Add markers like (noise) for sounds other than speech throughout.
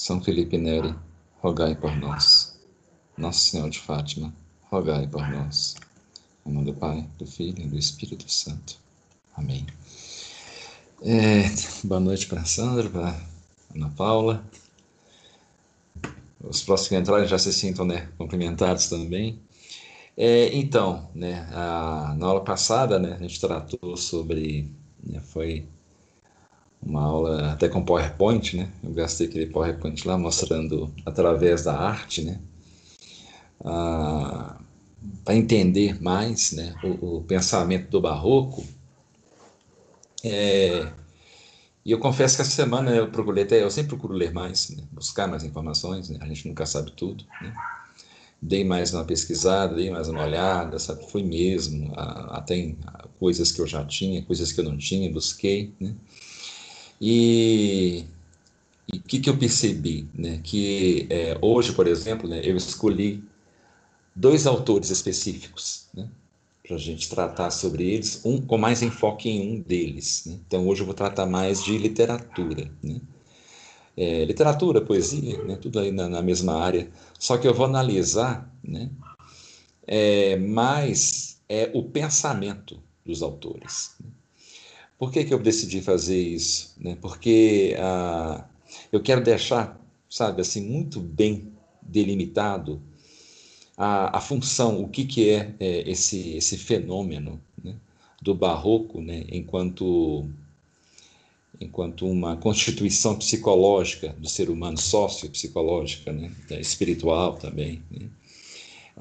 São Felipe Neri, rogai por nós. Nosso Senhor de Fátima, rogai por nós. Em nome do Pai, do Filho e do Espírito Santo. Amém. É, boa noite para Sandra, para Ana Paula. Os próximos que entrarem já se sintam né, cumprimentados também. É, então, né, a, na aula passada, né, a gente tratou sobre, né, foi uma aula até com PowerPoint, né? Eu gastei aquele PowerPoint lá mostrando através da arte, né? Ah, para entender mais, né? O, o, pensamento do Barroco. É, e eu confesso que essa semana eu procurei até, eu sempre procuro ler mais, né? buscar mais informações, né? A gente nunca sabe tudo, né? Dei mais uma pesquisada, dei mais uma olhada, sabe? Foi mesmo, até coisas que eu já tinha, coisas que eu não tinha, busquei, né? E o que, que eu percebi? Né? Que é, hoje, por exemplo, né, eu escolhi dois autores específicos né, para a gente tratar sobre eles, um com mais enfoque em um deles. Né? Então, hoje eu vou tratar mais de literatura. Né? É, literatura, poesia, né, tudo aí na, na, mesma área, só que eu vou analisar né, é, mais é, o pensamento dos autores. Né? Por que, que eu decidi fazer isso? Né? Porque ah, eu quero deixar, sabe, assim, muito bem delimitado a, a função, o que, que é, é esse, esse fenômeno né? do barroco, né? enquanto, enquanto uma (laughs) constituição psicológica do ser humano, sociopsicológica, né? espiritual também. Né?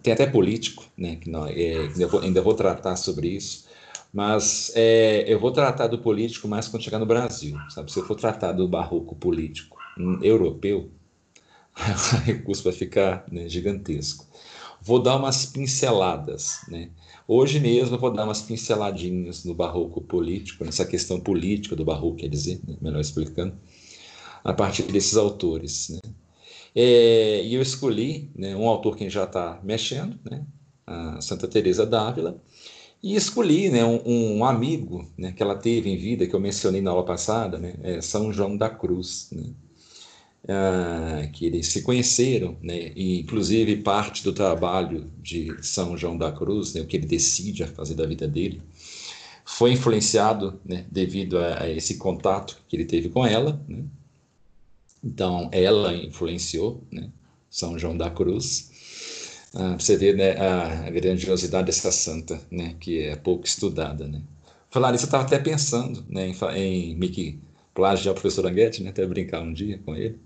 Tem até político, né? que não, é, ainda, vou, ainda vou tratar sobre isso mas é, eu vou tratar do político mais quando chegar no Brasil, sabe? Se eu for tratar do barroco político um, europeu, (laughs) o recurso vai ficar né, gigantesco. Vou dar umas pinceladas, né? Hoje mesmo eu vou dar umas pinceladinhas no barroco político, nessa questão política do barroco, quer dizer, né? melhor explicando, a partir desses autores, né? É, e eu escolhi né, um autor que já está mexendo, né? A Santa Teresa d'Ávila, e escolhi né, um, um, amigo né, que ela teve em vida, que eu mencionei na aula passada, né, é São João da Cruz, né, ah, que eles se conheceram, né, e inclusive parte do trabalho de São João da Cruz, né, o que ele decide a fazer da vida dele, foi influenciado né, devido a, a, esse contato que ele teve com ela. Né. Então, ela influenciou né, São João da Cruz. Ah, você vê né, a grandiosidade dessa santa, né, que é pouco estudada. Né. Falar isso, eu estava até pensando né, em, em meio plagiar o professor Anguete, né, até brincar um dia com ele,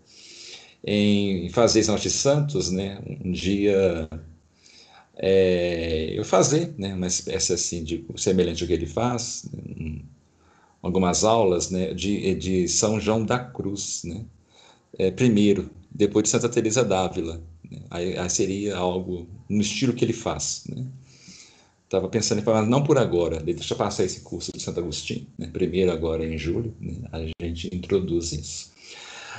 em fazer esse Norte Santos, né, um dia é, eu fazer né, uma espécie assim de semelhante ao que ele faz, um, algumas aulas né, de, de São João da Cruz, né, é, primeiro, depois de Santa Teresa d'Ávila? Aí, aí, seria algo no estilo que ele faz. Né? Estava pensando em falar, não por agora, deixa eu passar esse curso de Santo Agostinho, né? primeiro agora em julho, né? a gente introduz isso.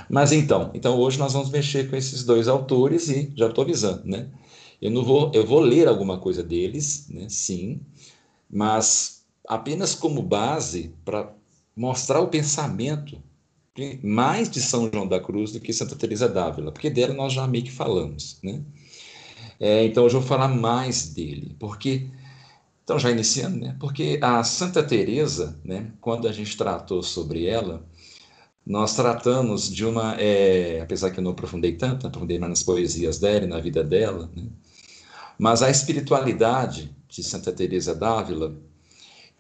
Mas então, então hoje nós vamos mexer com esses dois autores e já estou avisando, né? Eu não vou, eu vou ler alguma coisa deles, né? Sim, mas apenas como base para mostrar o pensamento mais de São João da Cruz do que Santa Teresa d'Ávila, porque dela nós já meio que falamos, né? É, então hoje eu vou falar mais dele, porque então já iniciando, né? Porque a Santa Teresa, né? Quando a gente tratou sobre ela, nós tratamos de uma, é, apesar que eu não aprofundei tanto, aprofundei mais nas poesias dela e na vida dela, né? Mas a espiritualidade de Santa Teresa d'Ávila,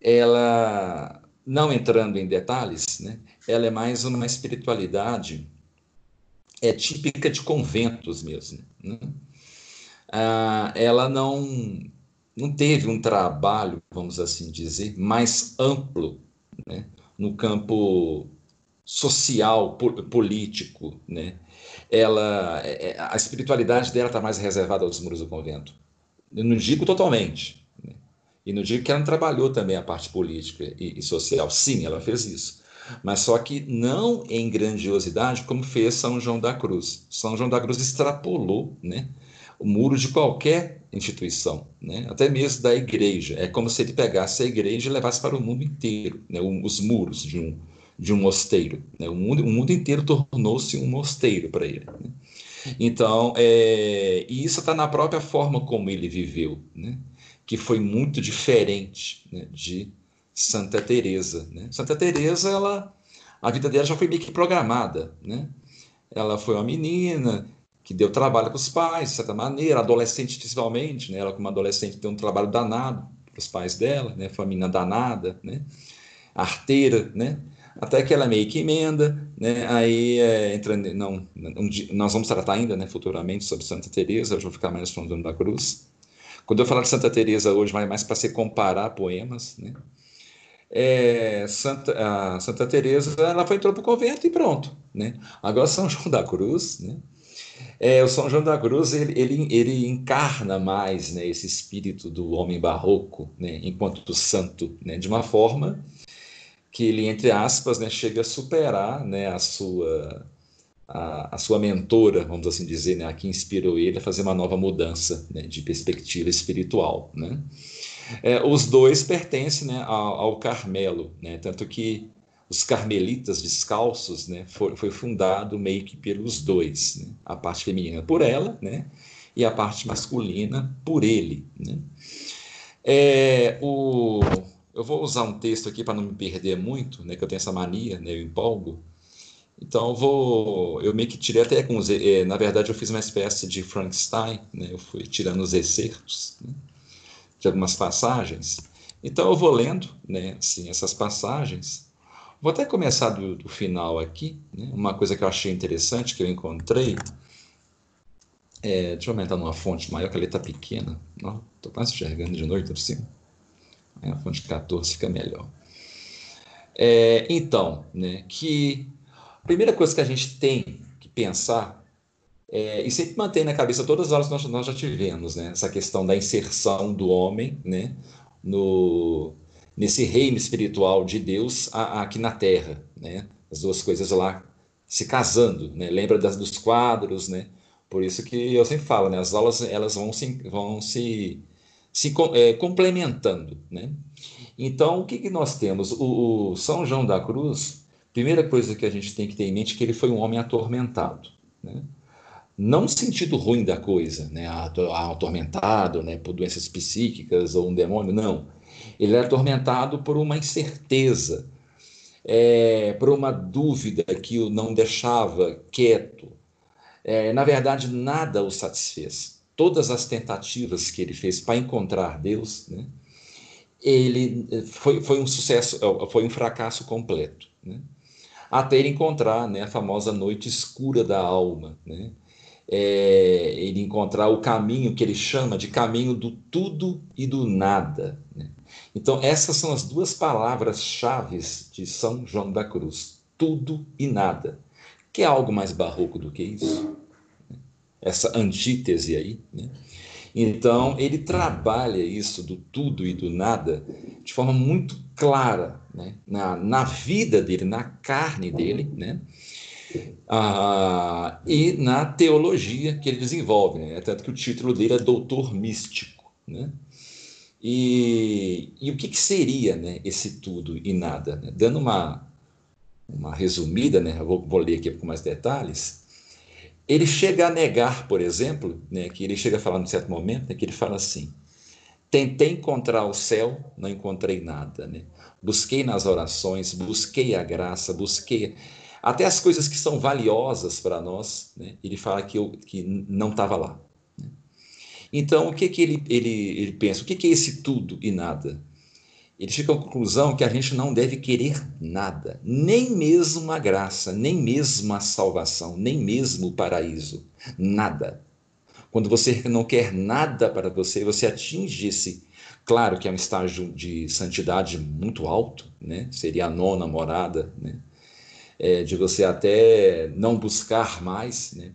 ela não entrando em detalhes, né? ela é mais uma espiritualidade é típica de conventos mesmo. Né? Ah, ela não não teve um trabalho, vamos assim dizer, mais amplo né? no campo social, político, né? Ela, é, é, a espiritualidade dela está mais reservada aos muros do convento. Eu não digo totalmente? E não digo que ela não trabalhou também a parte política e, e social. Sim, ela fez isso mas só que não em grandiosidade como fez São João da Cruz. São João da Cruz extrapolou né, o muro de qualquer instituição, né, até mesmo da igreja. É como se ele pegasse a igreja e levasse para o mundo inteiro, né, os muros de um, de um mosteiro. Né? O, mundo, o mundo inteiro tornou-se um mosteiro para ele. Né? Então, é, e isso está na própria forma como ele viveu, né? Que foi muito diferente né, de Santa Teresa. Né? Santa Teresa, ela, a vida dela já foi meio que programada. Né? Ela foi uma menina que deu trabalho para os pais, de certa maneira, adolescente principalmente, né? ela como adolescente deu um trabalho danado para os pais dela, né? foi uma menina danada, né? arteira, né? até que ela meio que emenda, né? Aí é, entra, não, um, nós vamos tratar ainda, né, futuramente sobre Santa Teresa. Hoje vou ficar mais falando da Cruz. Quando eu falar de Santa Teresa hoje, vai mais para se comparar poemas, né? É, Santa, Santa Teresa, ela foi entrou para o convento e pronto, né? Agora São João da Cruz, né? É, o São João da Cruz ele, ele, ele encarna mais né, esse espírito do homem barroco, né, enquanto santo, né, de uma forma que ele, entre aspas, né, chega a superar né, a, sua, a, a, sua mentora, vamos assim dizer, né, a que inspirou ele a fazer uma nova mudança né, de perspectiva espiritual. Né? É, os dois pertencem né, ao, ao Carmelo, né, tanto que os carmelitas descalços né, foi, foi fundado meio que pelos dois, né, a parte feminina por ela né, e a parte masculina por ele. Né. É, o, eu vou usar um texto aqui para não me perder muito, né, que eu tenho essa mania, né, eu empolgo. Então vou, eu meio que tirei até com os, é, na verdade eu fiz uma espécie de Frankenstein, né, eu fui tirando os excertos né, de algumas passagens. Então eu vou lendo, né, assim, essas passagens. Vou até começar do, do final aqui, né, uma coisa que eu achei interessante que eu encontrei. É, deixa eu aumentar numa fonte maior, que a letra pequena. Estou quase enxergando de noite por cima. Né? A fonte 14 fica melhor. É, então, né, que primeira coisa que a gente tem que pensar é, e sempre manter na cabeça todas as aulas que nós, nós já tivemos, né, essa questão da inserção do homem né, no, nesse reino espiritual de Deus a, a, aqui na Terra, né, as duas coisas lá se casando, né, lembra das, dos quadros, né, por isso que eu sempre falo, né, as aulas elas vão se, vão se se é, complementando. Né? Então, o que, que nós temos? O, o, São João da Cruz, primeira coisa que a gente tem que ter em mente é que ele foi um homem atormentado. Né? Não no sentido ruim da coisa, né? atormentado né? por doenças psíquicas ou um demônio, não. Ele era atormentado por uma incerteza, é, por uma dúvida que o não deixava quieto. É, na verdade, nada o satisfez todas as tentativas que ele fez para encontrar Deus, né, ele eh, foi, foi um sucesso, eh, foi um fracasso completo, né, até ele encontrar né, a famosa noite escura da alma, né, é, ele encontrar o caminho que ele chama de caminho do tudo e do nada. Né. Então, essas são as duas palavras-chave de São João da Cruz: tudo e nada. Que é algo mais barroco do que isso? essa antítese aí. Né? Então, ele trabalha isso do tudo e do nada de forma muito clara né? na, na vida dele, na carne dele, né? Ah, e na teologia que ele desenvolve. Né? Tanto que o título dele é Doutor Místico. Né? E, e o que, que, seria né, esse tudo e nada? Né? Dando uma, uma resumida, né? vou, vou ler aqui com mais detalhes ele chega a negar, por exemplo, né, que ele chega a falar num certo momento, né, que ele fala assim: tentei encontrar o céu, não encontrei nada, né? Busquei nas orações, busquei a graça, busquei até as coisas que são valiosas para nós, né? Ele fala que, eu, que não estava lá. Né? Então, o que que ele, ele, ele pensa? O que que é esse tudo e nada? Ele chega à conclusão que a gente não deve querer nada, nem mesmo a graça, nem mesmo a salvação, nem mesmo o paraíso, nada. Quando você não quer nada para você, você atinge esse, claro que é um estágio de santidade muito alto, né? Seria a nona morada, né? É, de você até não buscar mais, né?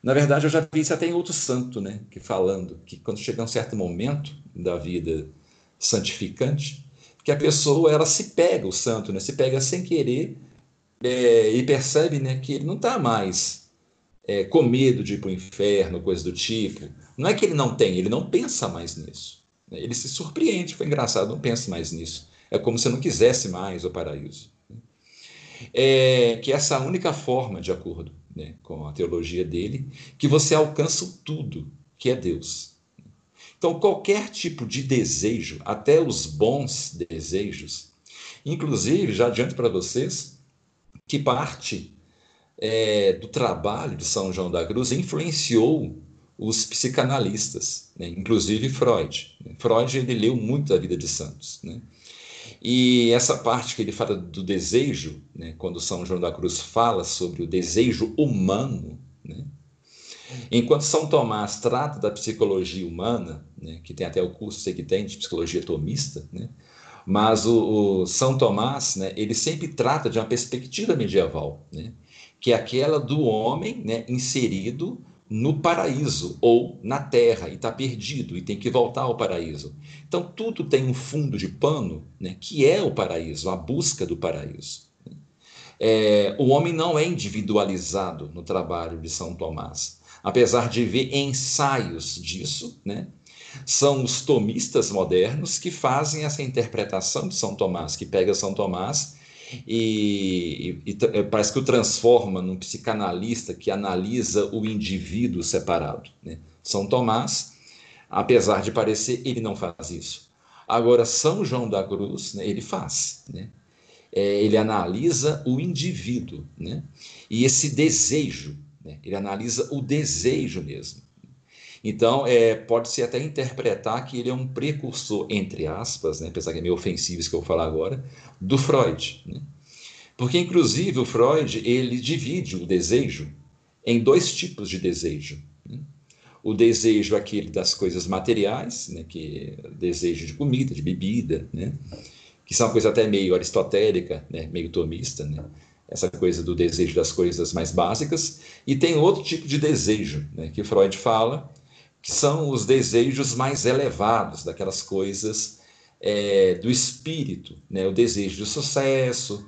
Na verdade, eu já vi isso até em outro santo, né? Que falando que quando chega um certo momento da vida santificante, que a pessoa ela se pega o santo, né? Se pega sem querer é, e percebe, né, que ele não está mais é, com medo de ir para o inferno, coisa do tipo. Não é que ele não tem, ele não pensa mais nisso. Né? Ele se surpreende, foi engraçado, não pensa mais nisso. É como se não quisesse mais o paraíso. Né? é que essa é única forma, de acordo né, com a teologia dele, que você alcança tudo, que é Deus. Então, qualquer tipo de desejo, até os bons desejos, inclusive, já adianto para vocês, que parte é, do trabalho de São João da Cruz influenciou os psicanalistas, né? inclusive Freud. Freud ele leu muito a vida de santos. Né? E essa parte que ele fala do desejo, né? quando São João da Cruz fala sobre o desejo humano, né? Enquanto São Tomás trata da psicologia humana, né? que tem até o curso que tem de psicologia tomista, né? mas o, o, São Tomás né? ele sempre trata de uma perspectiva medieval, né? que é aquela do homem né? inserido no paraíso ou na terra e está perdido e tem que voltar ao paraíso. Então, tudo tem um fundo de pano né, que é o paraíso, a busca do paraíso. É, o homem não é individualizado no trabalho de São Tomás, apesar de ver ensaios disso, né? São os tomistas modernos que fazem essa interpretação de São Tomás, que pega São Tomás e, e, e, parece que o transforma num psicanalista que analisa o indivíduo separado. Né? São Tomás, apesar de parecer, ele não faz isso. Agora, São João da Cruz, né, ele faz. Né? É, ele analisa o indivíduo né? e esse desejo. Né? Ele analisa o desejo mesmo. Então, é, pode-se até interpretar que ele é um precursor, entre aspas, né, apesar que é meio ofensivo isso que eu vou falar agora, do Freud. Né? Porque, inclusive, o Freud ele divide o desejo em dois tipos de desejo. Né? O desejo aquele das coisas materiais, né, que é desejo de comida, de bebida, né, que são uma coisa até meio aristotélica, né, meio tomista, né, essa coisa do desejo das coisas mais básicas, e tem outro tipo de desejo, né, que Freud fala, que são os desejos mais elevados, daquelas coisas é, do espírito, né? o desejo de sucesso,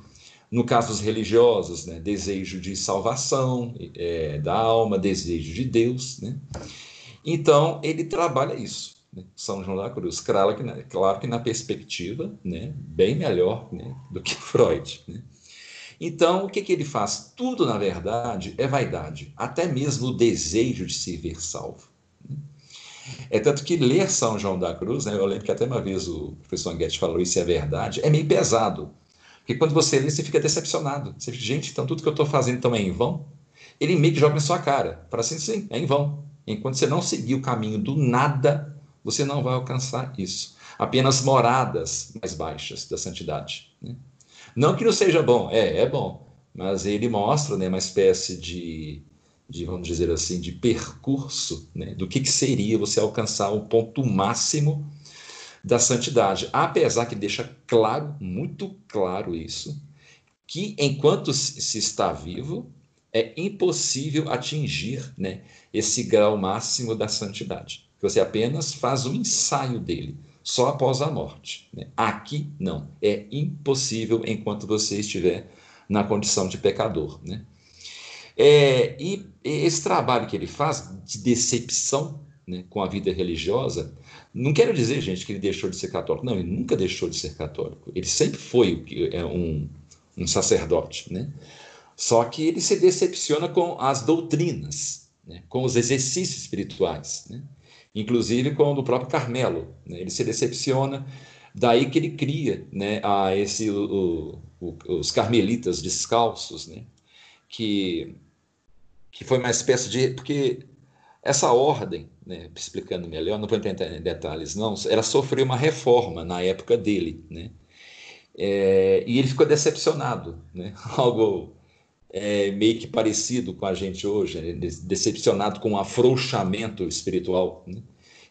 no caso dos religiosos, né? desejo de salvação é, da alma, desejo de Deus. Né? Então, ele trabalha isso, né? São João da Cruz. Claro que, na, claro que na perspectiva, né? bem melhor né? do que Freud. Né? Então, o que, que ele faz? Tudo, na verdade, é vaidade, até mesmo o desejo de se ver salvo. É tanto que ler São João da Cruz, né, eu lembro que até uma vez o professor Anguete falou isso é verdade, é meio pesado. Porque quando você lê, você fica decepcionado. Você fica, gente, então tudo que eu estou fazendo então é em vão? Ele meio que joga na sua cara. Fala assim, sim, é em vão. Enquanto você não seguir o caminho do nada, você não vai alcançar isso. Apenas moradas mais baixas da santidade. Não que não seja bom, é, é bom. Mas ele mostra né, uma espécie de de vamos dizer assim, de percurso, né, do que, que seria você alcançar o ponto máximo da santidade. Apesar que deixa claro, muito claro isso, que enquanto se está vivo, é impossível atingir né, esse grau máximo da santidade. Você apenas faz o um ensaio dele, só após a morte. Né? Aqui, não. É impossível enquanto você estiver na condição de pecador. Né? É, e esse trabalho que ele faz de decepção né, com a vida religiosa, não quero dizer, gente, que ele deixou de ser católico. Não, ele nunca deixou de ser católico. Ele sempre foi é, um, um sacerdote, né? Só que ele se decepciona com as doutrinas, né? com os exercícios espirituais, né? Inclusive com o próprio Carmelo. Né? Ele se decepciona, daí que ele cria né, a esse, o, o, os carmelitas descalços, né? que que foi uma espécie de. Porque essa ordem, né, explicando melhor, não vou entrar em detalhes, não, ela sofreu uma reforma na época dele. Né? É, e ele ficou decepcionado, né? (laughs) algo é, meio que parecido com a gente hoje, né? decepcionado com o um afrouxamento espiritual, né?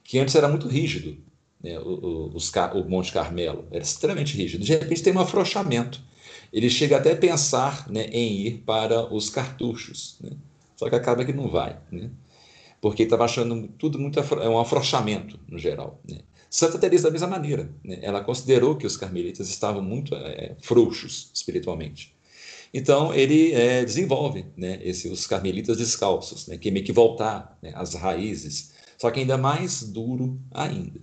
que antes era muito rígido. Né? O, o, o Monte Carmelo era extremamente rígido. De repente tem um afrouxamento. Ele chega até a pensar né, em ir para os cartuchos. Né? Só que acaba que não vai, né? Porque estava achando tudo muito é um afrouxamento no geral. Né? Santa Teresa da mesma maneira, né? ela considerou que os carmelitas estavam muito é, frouxos espiritualmente. Então ele é, desenvolve né, esse, os carmelitas descalços, né, que meio que voltar né, às raízes, só que ainda mais duro ainda.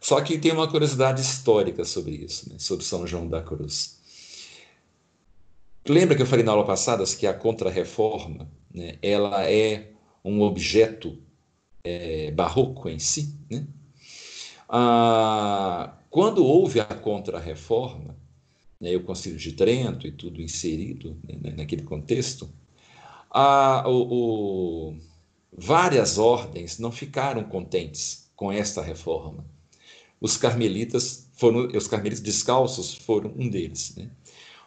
Só que tem uma curiosidade histórica sobre isso, né, sobre São João da Cruz. Lembra que eu falei na aula passada que a contrarreforma né, ela é um objeto é, barroco em si? Né? Ah, quando houve a contrarreforma, né, o Concílio de Trento e tudo inserido né, naquele contexto, a, o, o, várias ordens não ficaram contentes com esta reforma. Os carmelitas foram, os carmelitas descalços foram um deles, né?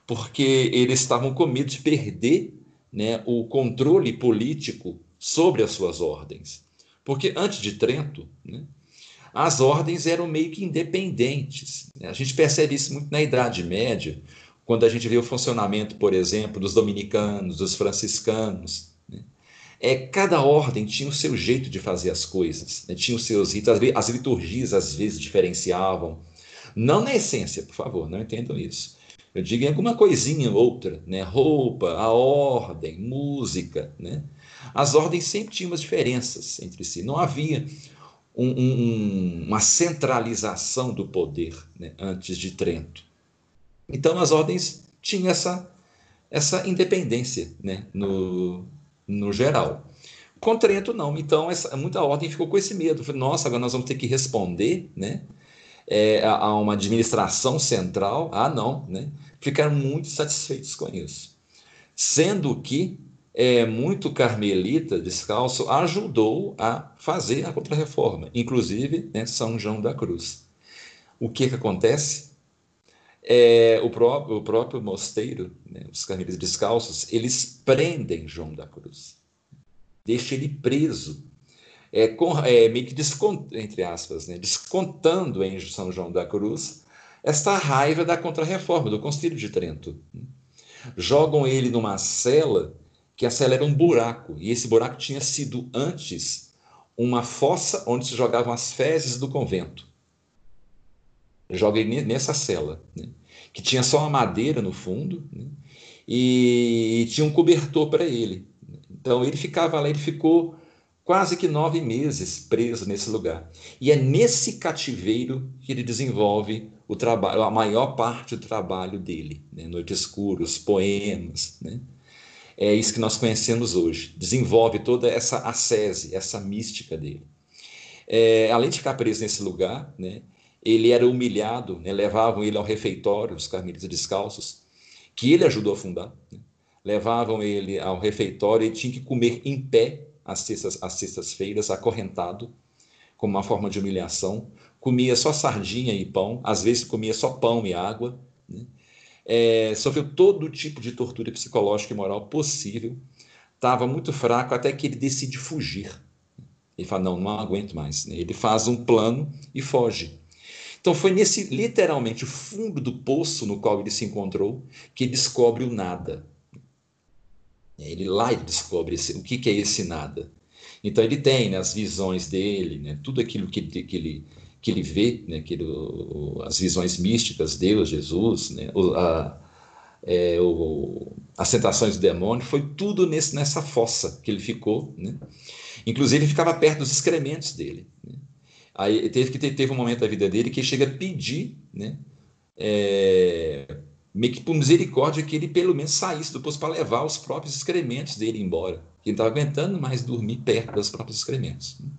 porque eles estavam com medo de perder né, o controle político sobre as suas ordens. Porque antes de Trento, né, as ordens eram meio que independentes. Né? A gente percebe isso muito na Idade Média, quando a gente vê o funcionamento, por exemplo, dos dominicanos, dos franciscanos. Né? É, cada ordem tinha o seu jeito de fazer as coisas, né? tinha os seus ritos, as liturgias às vezes diferenciavam. Não na essência, por favor, não entendam isso. Eu digo em alguma coisinha outra, né? Roupa, a ordem, música, né? As ordens sempre tinham umas diferenças entre si. Não havia um, um, uma centralização do poder né? antes de Trento. Então as ordens tinham essa, essa independência né? no, no geral. Com Trento, não. Então, essa, muita ordem ficou com esse medo. Nossa, agora nós vamos ter que responder né? É, a, a uma administração central. Ah, não. Né? ficaram muito satisfeitos com isso. Sendo que é, muito carmelita descalço ajudou a fazer a contrarreforma, inclusive né, São João da Cruz. O que, que acontece? É, o, próprio, o próprio mosteiro, né, os carmelitas descalços, eles prendem João da Cruz, deixam ele preso, é, com, é, meio que descont, entre aspas, né, descontando em São João da Cruz esta raiva da Contra-Reforma, do Concílio de Trento. Jogam ele numa cela, que a cela era um buraco, e esse buraco tinha sido antes uma fossa onde se jogavam as fezes do convento. Joga ele nessa cela, né? que tinha só uma madeira no fundo, né? e tinha um cobertor para ele. Então ele ficava lá, ele ficou quase que nove meses preso nesse lugar. E é nesse cativeiro que ele desenvolve o trabalho, a maior parte do trabalho dele, né? Noite Escuros, poemas, né? É isso que nós conhecemos hoje. Desenvolve toda essa ascese, essa mística dele. É, além de ficar preso nesse lugar, né? Ele era humilhado, né? levavam ele ao refeitório dos carmelitas descalços, que ele ajudou a fundar. Né? Levavam ele ao refeitório e tinha que comer em pé às sextas-feiras, sextas acorrentado, como uma forma de humilhação comia só sardinha e pão, às vezes comia só pão e água? É, sofreu todo tipo de tortura psicológica e moral possível, estava muito fraco até que ele decide fugir. Ele fala: Não, não aguento mais. Ele faz um plano e foge. Então foi nesse, literalmente, fundo do poço no qual ele se encontrou que ele descobre o nada. Ele lá ele descobre esse, o que, que é esse nada. Então ele tem né, as visões dele, né, tudo aquilo que, que ele que ele vê, né, que ele, as visões místicas, Deus, Jesus, né, o, a, é, o, as tentações do demônio, foi tudo nesse, nessa fossa que ele ficou. Né? Inclusive, ele ficava perto dos excrementos dele. Né? Aí teve que ter, teve um momento da vida dele que chega a pedir, né, é, meio que por misericórdia, que ele pelo menos saísse do poço para levar os próprios excrementos dele embora. Ele não estava aguentando mais dormir perto dos próprios excrementos. Né?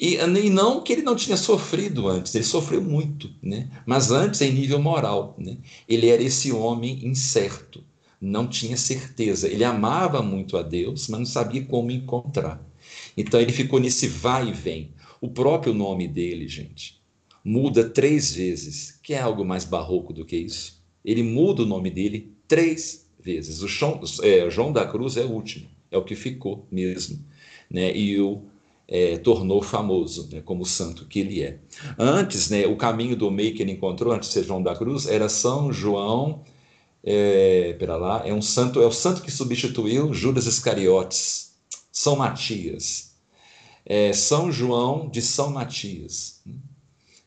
E, e, não que ele não tinha sofrido antes, ele sofreu muito, né? mas antes em nível moral. Né? Ele era esse homem incerto, não tinha certeza. Ele amava muito a Deus, mas não sabia como encontrar. Então ele ficou nesse vai e vem. O próprio nome dele, gente, muda três vezes. Que é algo mais barroco do que isso? Ele muda o nome dele três vezes. O João, é, João da Cruz é o último, é o que ficou mesmo. Né? E o é, tornou famoso, né, como santo que ele é. Antes, né, o caminho do meio que ele encontrou, antes de ser João da Cruz, era São João, é, pera lá, é um santo, é o santo que substituiu Judas Iscariotes, São Matias. É, São João de São Matias.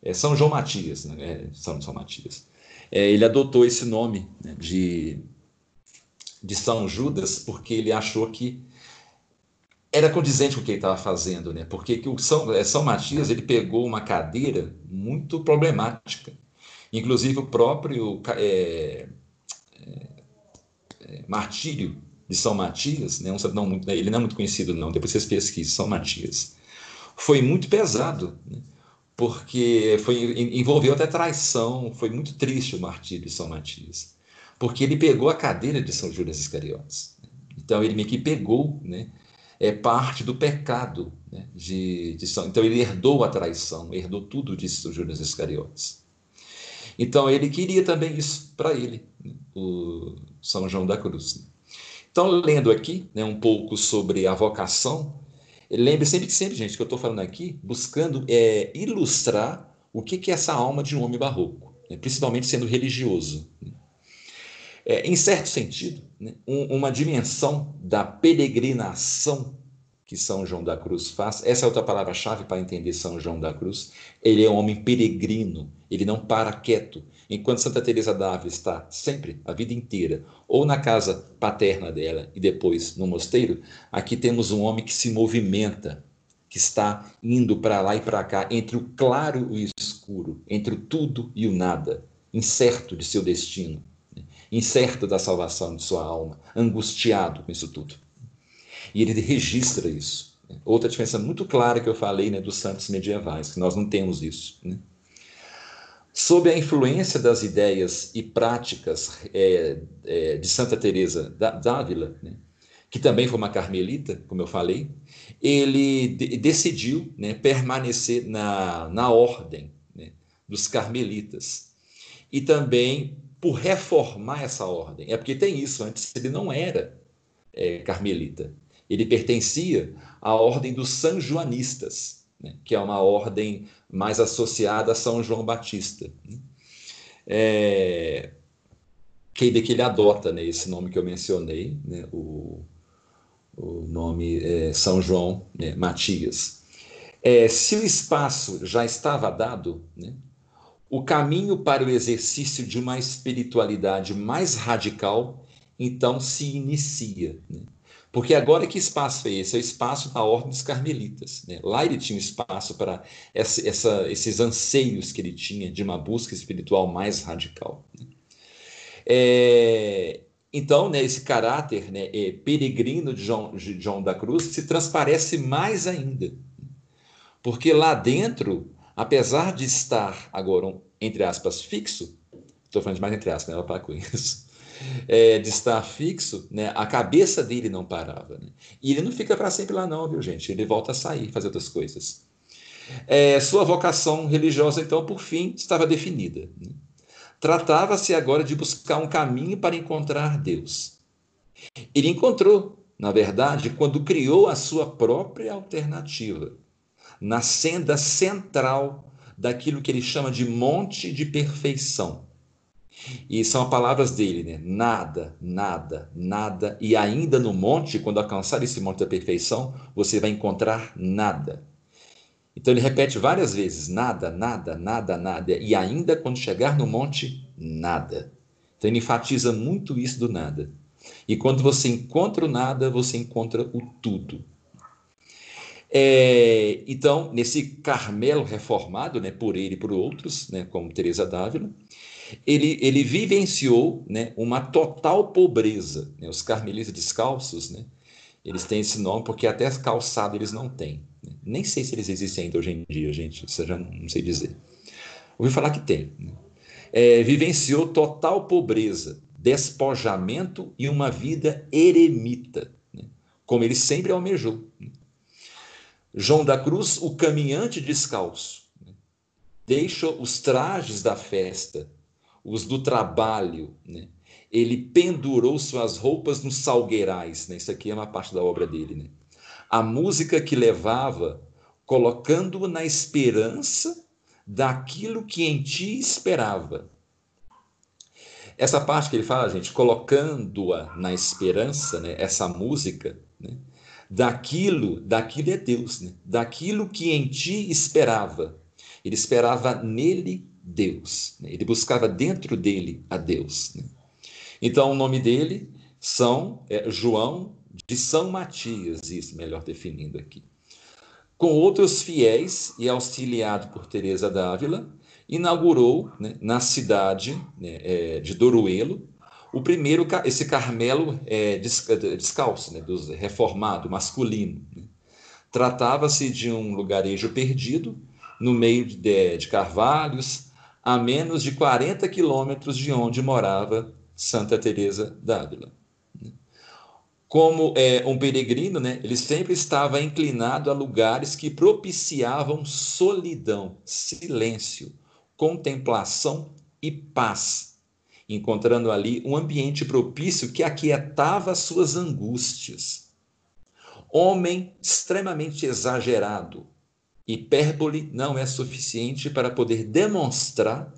É, São João Matias, né, é, São, São Matias. É, ele adotou esse nome né, de, de São Judas porque ele achou que era condizente com o que ele estava fazendo, né? Porque que o São, é, São Matias ele pegou uma cadeira muito problemática. Inclusive o próprio é, é, é, martírio de São Matias, né, não, ele não é muito conhecido não, depois vocês pesquisem, São Matias, foi muito pesado, né, porque foi, envolveu até traição, foi muito triste o martírio de São Matias, porque ele pegou a cadeira de São Judas Iscariotes. Então ele meio que pegou né, é, parte do pecado né, de, de São. Então ele herdou a traição, herdou tudo de São Judas Iscariotes. Então ele queria também isso para ele, né, o São João da Cruz. Então, lendo aqui né, um pouco sobre a vocação, lembre sempre que sempre, gente, que eu estou falando aqui, buscando é, ilustrar o que, que é essa alma de um homem barroco, né, principalmente sendo religioso. Né. É, em certo sentido, né, um, uma dimensão da peregrinação que São João da Cruz faz, essa é outra palavra-chave para entender São João da Cruz, ele é um homem peregrino, ele não para quieto, enquanto Santa Teresa d'Ávila está sempre, a vida inteira, ou na casa paterna dela e depois no mosteiro, aqui temos um homem que se movimenta, que está indo para lá e para cá, entre o claro e o escuro, entre o tudo e o nada, incerto de seu destino? Incerto da salvação de sua alma, angustiado com isso tudo. E ele registra isso. Né? Outra diferença muito clara que eu falei né, dos santos medievais, que nós não temos isso. Né? Sob a influência das ideias e práticas é, é, de Santa Teresa d'Ávila, né, que também foi uma carmelita, como eu falei, ele de decidiu né, permanecer na, na ordem né, dos carmelitas e também por reformar essa ordem. É porque tem isso, antes ele não era é, carmelita, ele pertencia à ordem dos sanjoanistas né, que é uma ordem mais associada a São João Batista. Né? É, que ele adota né, esse nome que eu mencionei, né, o, o nome é São João né, Matias. É, se o espaço já estava dado, né, o caminho para o exercício de uma espiritualidade mais radical então se inicia. Né? Porque agora que espaço é esse? É o espaço da Ordem dos Carmelitas. Né? Lá ele tinha espaço para essa, essa, esses anseios que ele tinha de uma busca espiritual mais radical. Né? É, então, né, esse caráter né, é, peregrino de João, de João da Cruz se transparece mais ainda. Porque lá dentro, apesar de estar agora, entre aspas, fixo, estou falando de mais entre aspas, né, ela para com isso é, de estar fixo, né, a cabeça dele não parava. Né? E ele não fica para sempre lá, não, viu, gente? Ele volta a sair, fazer outras coisas. É, sua vocação religiosa, então, por fim, estava definida. Né? Tratava-se agora de buscar um caminho para encontrar Deus. Ele encontrou, na verdade, quando criou a sua própria alternativa, na senda central daquilo que ele chama de monte de perfeição e são palavras dele, né? Nada, nada, nada. E ainda no monte, quando alcançar esse monte da perfeição, você vai encontrar nada. Então ele repete várias vezes: nada, nada, nada, nada. E ainda quando chegar no monte, nada. Então ele enfatiza muito isso do nada. E quando você encontra o nada, você encontra o tudo. É, então, nesse Carmelo reformado, né, por ele e por outros, né, como Teresa d'Ávila, ele, ele vivenciou né, uma total pobreza. Né? Os carmelitas descalços, né, eles têm esse nome porque até calçado eles não têm. Né? Nem sei se eles existem ainda hoje em dia, gente, isso eu já não, sei dizer. Ouvi falar que tem. Né? É, vivenciou total pobreza, despojamento e uma vida eremita, né? como ele sempre almejou. Né? João da Cruz, o caminhante descalço, né? deixa os trajes da festa os do trabalho, né? ele pendurou suas roupas nos salgueirais, né? isso aqui é uma parte da obra dele. Né? A música que levava, colocando-o na esperança daquilo que em ti esperava. Essa parte que ele fala, gente, colocando-a na esperança, né? essa música, né? Daquilo, daquilo é Deus, né? daquilo que em ti esperava. Ele esperava nele Deus. Né? Ele buscava dentro dele a Deus. Né? Então, o nome dele são é, João de São Matias, isso melhor definindo aqui. Com outros fiéis e auxiliado por Teresa d'Ávila, inaugurou né, na cidade né, é, de Doruelo O primeiro, esse Carmelo é, descalço, né, dos reformado, masculino. Né? Tratava-se de um lugarejo perdido, no meio de, de carvalhos, a menos de 40 quilômetros de onde morava Santa Teresa d'Ávila. Como é, um peregrino, né, ele sempre estava inclinado a lugares que propiciavam solidão, silêncio, contemplação e paz, encontrando ali um ambiente propício que aquietava suas angústias. Homem extremamente exagerado, hipérbole não é suficiente para poder demonstrar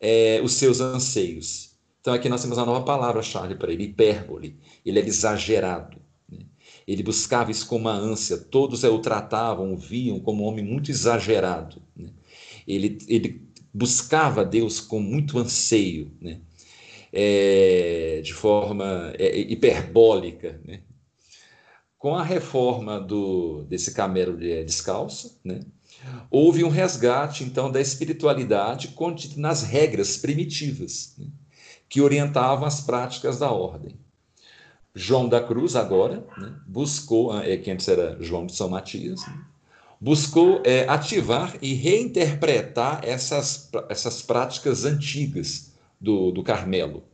é, os seus anseios. Então aqui nós temos uma nova palavra-chave para ele, hipérbole. Ele era exagerado. Né? Ele buscava isso com uma ânsia. Todos o tratavam, o viam como um homem muito exagerado. Né? Ele, ele buscava Deus com muito anseio, né? É, de forma é, hiperbólica. Né? Com a reforma do, desse camelo de descalço, né? houve um resgate, então, da espiritualidade contida nas regras primitivas, né? que orientavam as práticas da ordem. João da Cruz, agora, né? buscou, é, que antes era João de São Matias, né? Buscou é, ativar e reinterpretar essas, essas práticas antigas do, do Carmelo,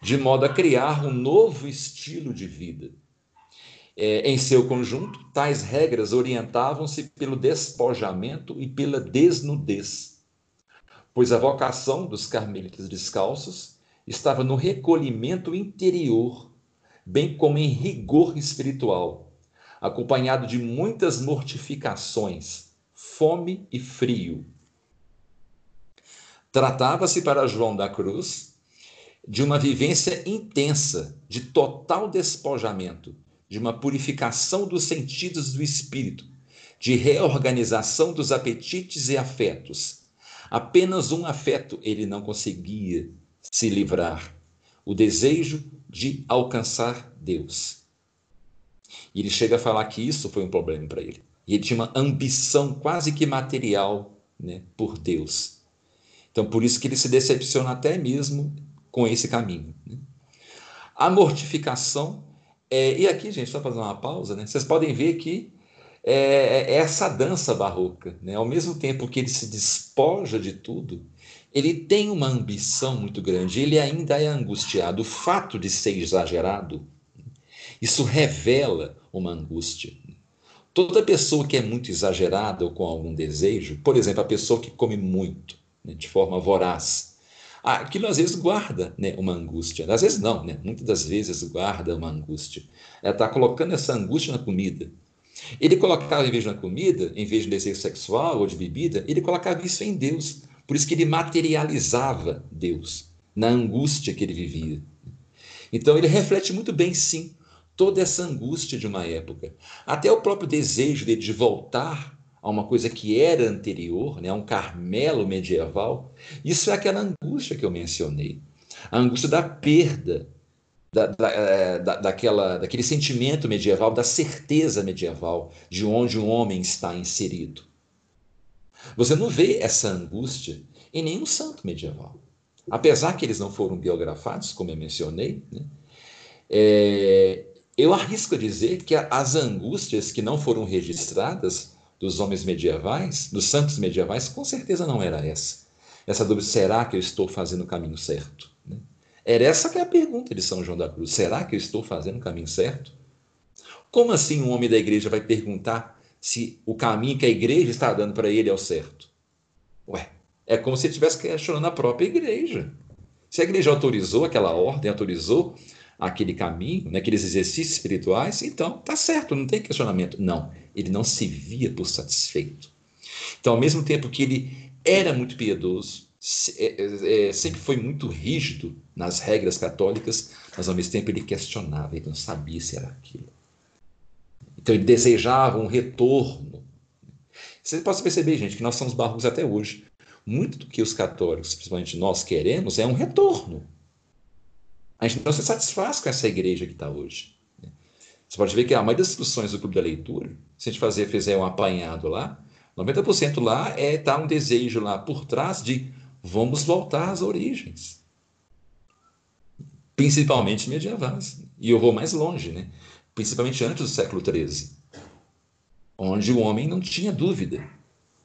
de modo a criar um novo estilo de vida. É, em seu conjunto, tais regras orientavam-se pelo despojamento e pela desnudez, pois a vocação dos carmelitas descalços estava no recolhimento interior, bem como em rigor espiritual acompanhado de muitas mortificações, fome e frio. Tratava-se para João da Cruz de uma vivência intensa, de total despojamento, de uma purificação dos sentidos do espírito, de reorganização dos apetites e afetos. Apenas um afeto ele não conseguia se livrar: o desejo de alcançar Deus. E ele chega a falar que isso foi um problema para ele. E ele tinha uma ambição quase que material né, por Deus. Então, por isso que ele se decepciona até mesmo com esse caminho. Né? A mortificação, é, e aqui, gente, só fazer uma pausa, né? vocês podem ver que é, é essa dança barroca. Né? Ao mesmo tempo que ele se despoja de tudo, ele tem uma ambição muito grande, ele ainda é angustiado. O fato de ser exagerado isso revela uma angústia. Toda pessoa que é muito exagerada ou com algum desejo, por exemplo, a pessoa que come muito, né, de forma voraz, aquilo às vezes guarda né, uma angústia. Às vezes não, né? muitas das vezes guarda uma angústia. Ela está colocando essa angústia na comida. Ele colocava, em vez na comida, em vez de desejo sexual ou de bebida, ele colocava isso em Deus. Por isso que ele materializava Deus na angústia que ele vivia. Então ele reflete muito bem, sim, toda essa angústia de uma época. Até o próprio desejo dele de voltar a uma coisa que era anterior, né, a um Carmelo medieval. Isso é aquela angústia que eu mencionei. A angústia da perda, da, da, é, da, daquela, daquele sentimento medieval, da certeza medieval de onde um homem está inserido. Você não vê essa angústia em nenhum santo medieval. Apesar que eles não foram biografados, como eu mencionei, né? é, eu arrisco dizer que as angústias que não foram registradas dos homens medievais, dos santos medievais, com certeza não era essa. Essa dúvida, será que eu estou fazendo o caminho certo? Né? Era essa que é a pergunta de São João da Cruz. Será que eu estou fazendo o caminho certo? Como assim um homem da igreja vai perguntar se o caminho que a igreja está dando para ele é o certo? Ué, é como se ele estivesse questionando a própria igreja. Se a igreja autorizou aquela ordem, autorizou aquele caminho, né, aqueles exercícios espirituais, então tá certo, não tem questionamento. Não, ele não se via por satisfeito. Então, ao mesmo tempo que ele era muito piedoso, é, é, é, sempre foi muito rígido nas regras católicas, mas ao mesmo tempo ele questionava, ele não sabia se era aquilo. Então ele desejava um retorno. Você pode perceber, gente, que nós somos barrocos até hoje. Muito do que os católicos, principalmente nós, queremos é um retorno a gente não se satisfaz com essa igreja que está hoje. Né? Você pode ver que a maioria das discussões do Clube da Leitura, se a gente fazer, fizer um apanhado lá, 90% lá é tá um desejo lá por trás de vamos voltar às origens. principalmente medievais. E eu vou mais longe, né? principalmente antes do século XIII, onde o homem não tinha dúvida,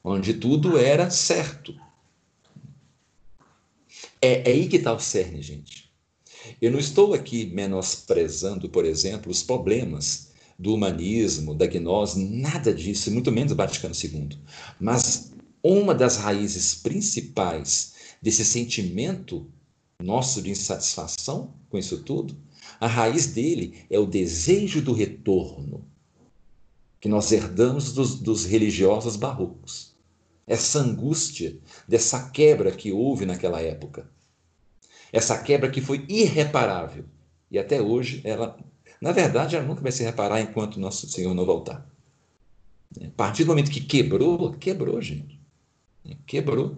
onde tudo era certo. É, é aí que está o cerne, gente. Eu não estou aqui menosprezando, por exemplo, os problemas do humanismo, da gnose, nada disso, muito menos o Vaticano II. Mas uma das raízes principais desse sentimento nosso de insatisfação com isso tudo, a raiz dele é o desejo do retorno que nós herdamos dos, dos religiosos barrocos. Essa angústia dessa quebra que houve naquela época. Essa quebra que foi irreparável. E até hoje ela, na verdade, ela nunca vai se reparar enquanto nosso Senhor não voltar. A partir do momento que quebrou, quebrou, gente. Quebrou.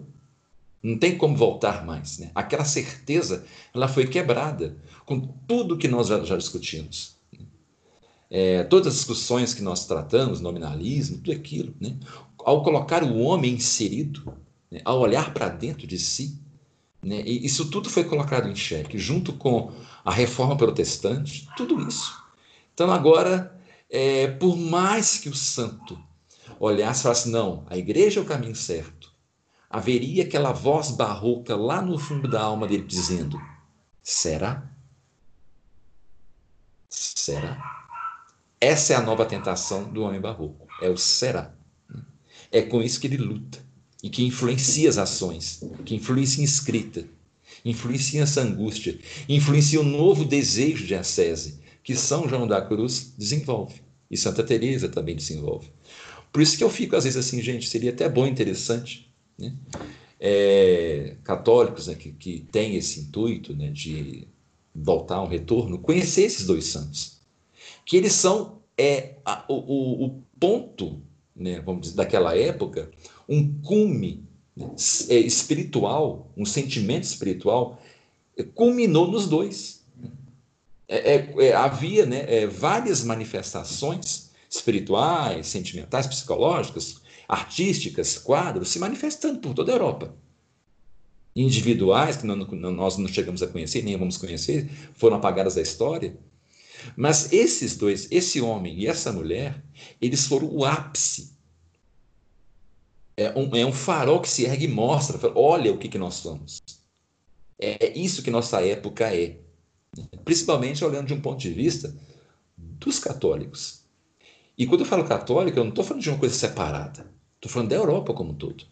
Não tem como voltar mais. Né? Aquela certeza ela foi quebrada com tudo que nós já, já discutimos. É, todas as discussões que nós tratamos, nominalismo, tudo aquilo, né? ao colocar o homem inserido, né? ao olhar para dentro de si, né? isso tudo foi colocado em xeque, junto com a reforma protestante, tudo isso. Então, agora, é, por mais que o santo olhasse e falasse, não, a igreja é o caminho certo, haveria aquela voz barroca lá no fundo da alma dele dizendo: será? Será? Essa é a nova tentação do homem barroco, é o será. É com isso que ele luta e que influencia as ações, que influencia em escrita, influencia essa angústia, influencia o novo desejo de ascese que São João da Cruz desenvolve e Santa Teresa também desenvolve. Por isso que eu fico às vezes assim, gente, seria até bom, interessante né? É, católicos né, que, que têm esse intuito né, de voltar um retorno, conhecer esses dois santos. Que eles são é, a, o, o, ponto, né, vamos dizer, daquela época, um cume é, espiritual, um sentimento espiritual, é, culminou nos dois. É, é, é, havia né, várias manifestações espirituais, sentimentais, psicológicas, artísticas, quadros, se manifestando por toda a Europa. Individuais, que não, não, nós não chegamos a conhecer, nem vamos conhecer, foram apagadas da história. Mas esses dois, esse homem e essa mulher, eles foram o ápice. É um, é um farol que se ergue e mostra, olha o que, que nós somos. É, é isso que nossa época é. Principalmente olhando de um ponto de vista dos católicos. E quando eu falo católico, eu não estou falando de uma coisa separada. Estou falando da Europa como um todo.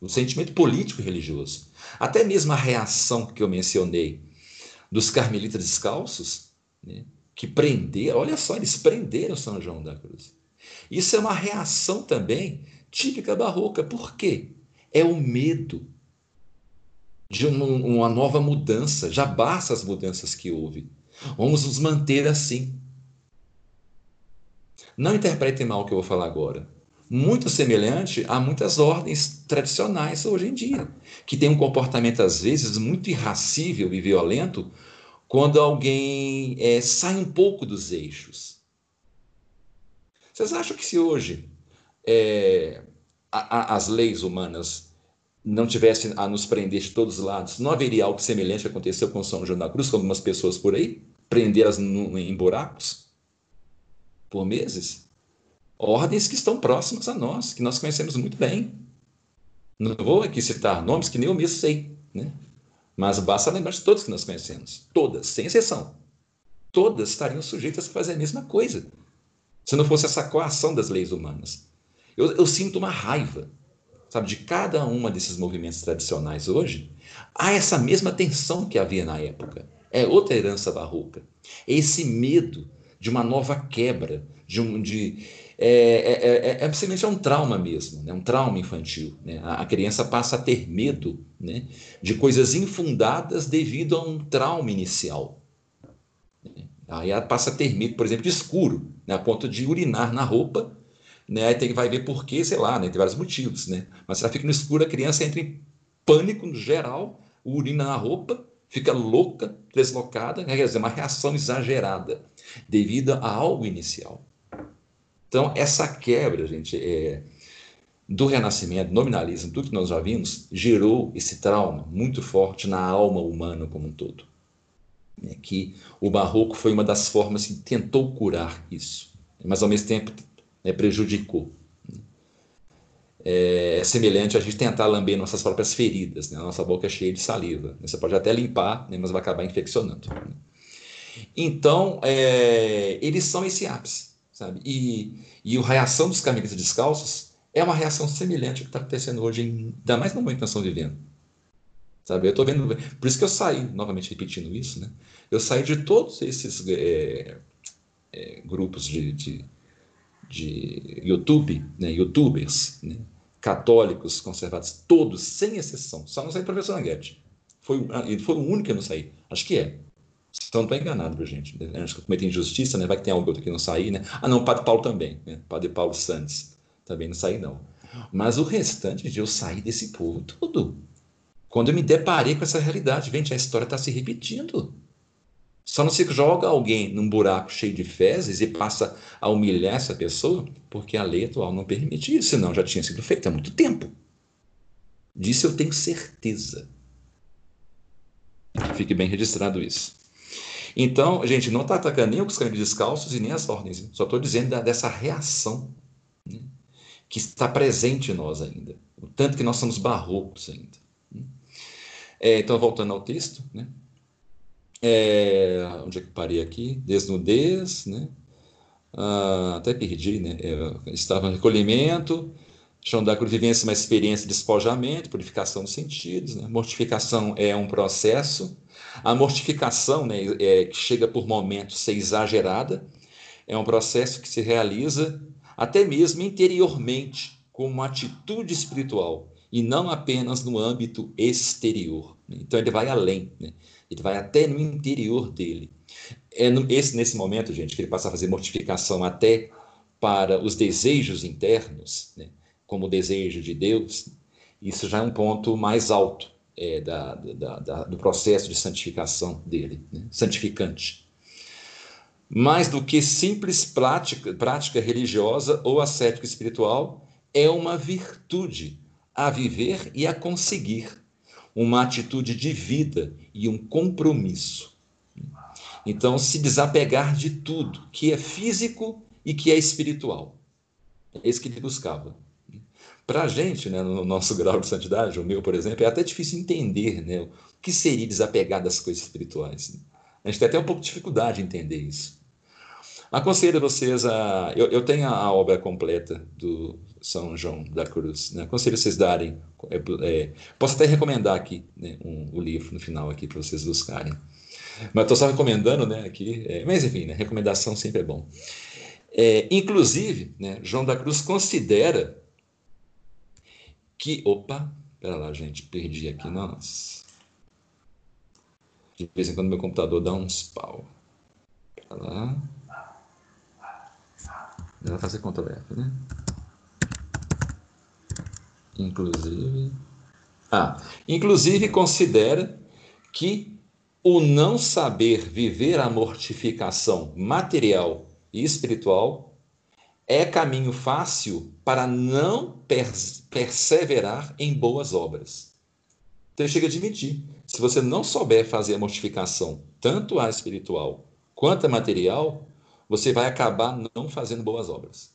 O sentimento político e religioso. Até mesmo a reação que eu mencionei dos carmelitas descalços, né, que prenderam, olha só, eles prenderam São João da Cruz. Isso é uma reação também típica barroca. Por quê? É o medo de uma nova mudança. Já basta as mudanças que houve. Vamos nos manter assim. Não interpretem mal o que eu vou falar agora. Muito semelhante a muitas ordens tradicionais hoje em dia, que tem um comportamento, às vezes, muito irracível e violento quando alguém é, sai um pouco dos eixos. Vocês acham que se hoje é, a, a, as leis humanas não tivessem a nos prender de todos os lados, não haveria algo semelhante que aconteceu com São João da Cruz, com algumas pessoas por aí? Prendê-las em buracos? por meses. Ordens que estão próximas a nós, que nós conhecemos muito bem. Não vou aqui citar nomes que nem eu mesmo sei, né? mas basta lembrar de todos que nós conhecemos. Todas, sem exceção. Todas estariam sujeitas a fazer a mesma coisa, se não fosse essa coação das leis humanas. Eu, eu sinto uma raiva, sabe, de cada uma desses movimentos tradicionais hoje. Há essa mesma tensão que havia na época. É outra herança barroca. É esse medo de uma nova quebra, de um. De, é, é, é, é, simplesmente é um trauma mesmo, né? um trauma infantil. Né? A, a, criança passa a ter medo né? de coisas infundadas devido a um trauma inicial. Aí ela passa a ter medo, por exemplo, de escuro, né? a ponto de urinar na roupa. Né? Aí tem, vai ver por quê, sei lá, né? tem vários motivos. Né? Mas se ela fica no escuro, a criança entra em pânico no geral, urina na roupa, fica louca, deslocada, quer dizer, uma reação exagerada devido a algo inicial. Então, essa quebra, gente, é, do renascimento, nominalismo, tudo que nós já vimos, gerou esse trauma muito forte na alma humana como um todo. né, que o barroco foi uma das formas que tentou curar isso, mas ao mesmo tempo né, prejudicou. É, é semelhante a gente tentar lamber nossas próprias feridas, né? a nossa boca é cheia de saliva. Você pode até limpar, né, mas vai acabar infeccionando. Então, é, eles são esse ápice, sabe? E, e a reação dos caminhos descalços é uma reação semelhante ao que está acontecendo hoje, em, ainda mais no momento que nós estamos vivendo. Sabe? Eu estou vendo. Por isso que eu saí, novamente repetindo isso, né? Eu saí de todos esses é, é, grupos de, de, de, YouTube, né? YouTubers, né? católicos, conservados, todos, sem exceção. Só não saí professor Nanguete. Foi, ele foi o único que não saí. Acho que é. Então não estou enganado, gente. Acho que eu cometi injustiça, né? Vai que tem algo que não saí, né? Ah, não, o Padre Paulo também, né? Padre Paulo Santos. Também não saí, não. Mas o restante, de eu sair desse povo tudo. Quando eu me deparei com essa realidade, gente, a história está se repetindo. Só não se joga alguém num buraco cheio de fezes e passa a humilhar essa pessoa, porque a lei atual não permite isso, senão já tinha sido feito há muito tempo. Disso eu tenho certeza. Fique bem registrado isso. Então, gente, não está atacando nem os caminhos descalços e nem as ordens. Só estou dizendo dessa reação né, que está presente em nós ainda. O tanto que nós somos barrocos ainda. Né. É, então, voltando ao texto, né? É, onde é que parei aqui? Desnudez, né? Ah, até perdi, né? É, estava em recolhimento, chão da vivência uma experiência de despojamento, purificação dos sentidos. Né? Mortificação é um processo. A mortificação, né, é, que chega por momentos ser exagerada, é um processo que se realiza até mesmo interiormente, como uma atitude espiritual, e não apenas no âmbito exterior. Né? Então ele vai além. Né? Ele vai até no interior dele. É esse, nesse momento, gente, que ele passa a fazer mortificação até para os desejos internos, né, como o desejo de Deus, isso já é um ponto mais alto é, da, da, da, do processo de santificação dele, né, santificante. Mais do que simples prática, prática religiosa ou ascética espiritual, é uma virtude a viver e a conseguir uma atitude de vida e um compromisso. Então, se desapegar de tudo que é físico e que é espiritual. É isso que ele buscava. Para a gente, né, no nosso (laughs) grau de santidade, o meu, por exemplo, é até difícil entender né, o que seria desapegar das coisas espirituais. A gente tem até um pouco de dificuldade em entender isso. Aconselho vocês a. Eu, eu tenho a obra completa do são João da Cruz. Né? Aconselho vocês darem. É, é, posso até recomendar aqui né, um, o livro no final aqui para vocês buscarem. Mas estou só recomendando né, aqui. É, mas enfim, né, recomendação sempre é bom. É, inclusive, né, João da Cruz considera que. Opa, pera lá, gente, perdi aqui, nossa. De vez em quando meu computador dá uns pau. Pera lá. Ela fazer Ctrl né? Inclusive. Ah, inclusive considera que o não saber viver a mortificação material e espiritual é caminho fácil para não perseverar em boas obras. Então chega a admitir, se você não souber fazer a mortificação, tanto a espiritual quanto a material, você vai acabar não fazendo boas obras.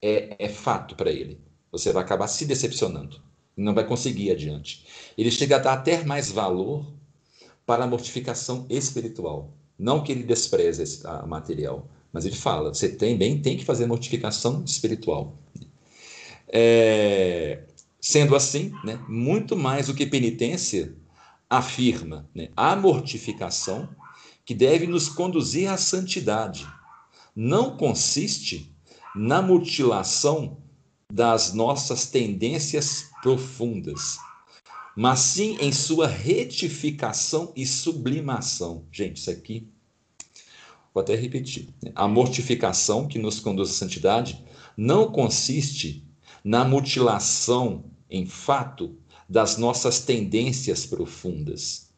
É, é fato para ele. Você vai acabar se decepcionando não vai conseguir ir adiante. Ele chega a dar até mais valor para a mortificação espiritual. Não que ele despreze a material, mas ele fala: você também tem que fazer mortificação espiritual. É, sendo assim, né, muito mais do que penitência, afirma né, a mortificação que deve nos conduzir à santidade. Não consiste na mutilação das nossas tendências profundas, mas sim em sua retificação e sublimação. Gente, isso aqui, vou até repetir. Né? A mortificação que nos conduz à santidade não consiste na mutilação, em fato, das nossas tendências profundas,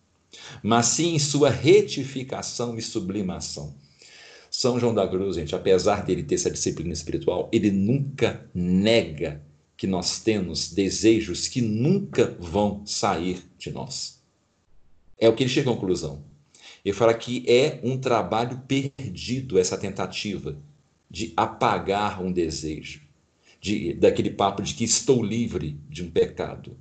mas sim em sua retificação e sublimação. São João da Cruz, gente, apesar dele ter essa disciplina espiritual, ele nunca nega que nós temos desejos que nunca vão sair de nós. É o que ele chega à conclusão. Ele fala que é um trabalho perdido essa tentativa de apagar um desejo, de, daquele papo de que estou livre de um pecado.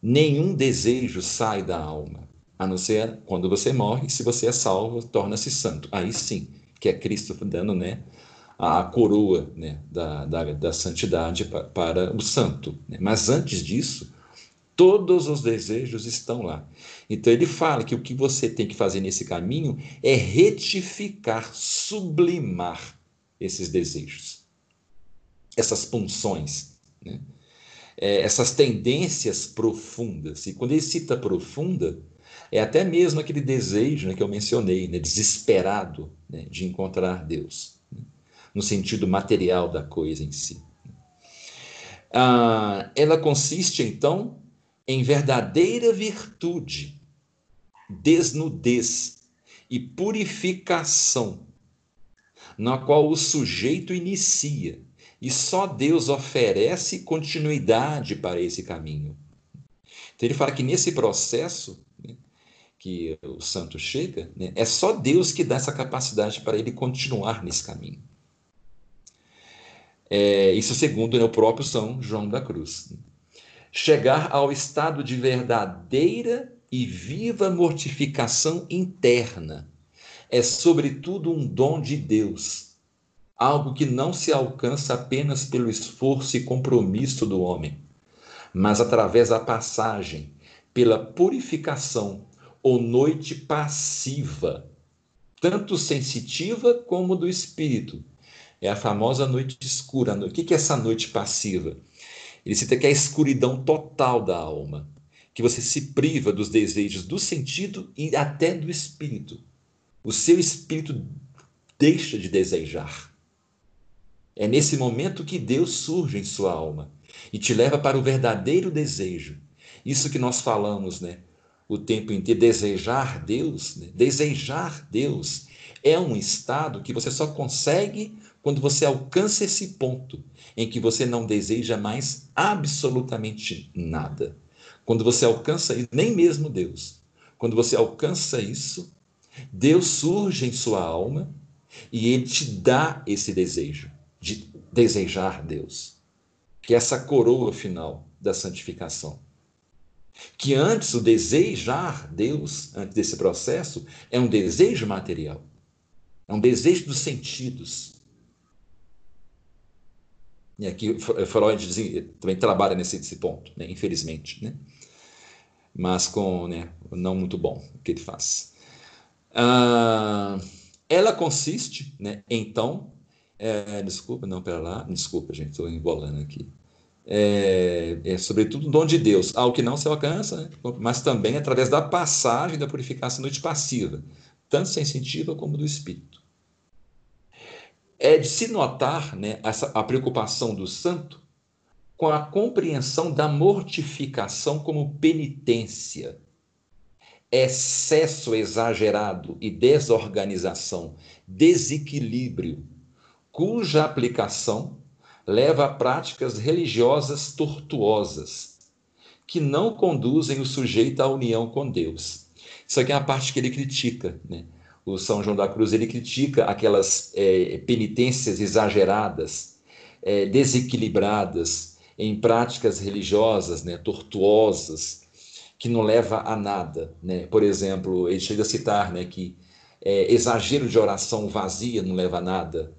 Nenhum desejo sai da alma, a não ser quando você morre, se você é salvo, torna-se santo. Aí sim, que é Cristo dando né, a coroa né, da, da, da santidade para, para o santo. Né? Mas antes disso, Todos os desejos estão lá. Então ele fala que o que você tem que fazer nesse caminho é retificar, sublimar esses desejos, essas punções, né? é, essas tendências profundas. E quando ele cita profunda, é até mesmo aquele desejo né, que eu mencionei, né, desesperado né, de encontrar Deus, né? no sentido material da coisa em si. Ah, ela consiste, então, em verdadeira virtude, desnudez e purificação, na qual o sujeito inicia, e só Deus oferece continuidade para esse caminho. Então ele fala que nesse processo que o santo chega, né, é só Deus que dá essa capacidade para ele continuar nesse caminho. É, isso segundo né, o próprio São João da Cruz chegar ao estado de verdadeira e viva mortificação interna. É, sobretudo, um dom de Deus, algo que não se alcança apenas pelo esforço e compromisso do homem, mas através da passagem pela purificação ou noite passiva, tanto sensitiva como do espírito. É a famosa noite escura. O que é essa noite passiva? Ele cita que é a escuridão total da alma, que você se priva dos desejos do sentido e até do espírito. O seu espírito deixa de desejar. É nesse momento que Deus surge em sua alma e te leva para o verdadeiro desejo. Isso que nós falamos, né? O tempo inteiro, desejar Deus, né? desejar Deus é um estado que você só consegue quando você alcança esse ponto em que você não deseja mais absolutamente nada. Quando você alcança isso, nem mesmo Deus. Quando você alcança isso, Deus surge em sua alma e ele te dá esse desejo de desejar Deus, que é essa coroa final da santificação. Que antes o desejar Deus, antes desse processo, é um desejo material, é um desejo dos sentidos, e aqui Freud também trabalha nesse, nesse ponto, né? infelizmente, né? mas com né, não muito bom o que ele faz. Ah, ela consiste, né, então, é, desculpa, não, pera lá, desculpa, gente, estou embolando aqui. É, é, sobretudo um dom de Deus, ao que não se alcança, mas também através da passagem da purificação noite passiva, tanto sensitiva como do espírito. É de se notar né, essa, a preocupação do santo com a compreensão da mortificação como penitência, excesso exagerado e desorganização, desequilíbrio, cuja aplicação leva a práticas religiosas tortuosas, que não conduzem o sujeito à união com Deus. Isso aqui é a parte que ele critica, né? o São João da Cruz ele critica aquelas é, penitências exageradas, é, desequilibradas em práticas religiosas, né, tortuosas, que não leva a nada, né? Por exemplo, ele chega a citar, né, que é, exagero de oração vazia não leva a nada,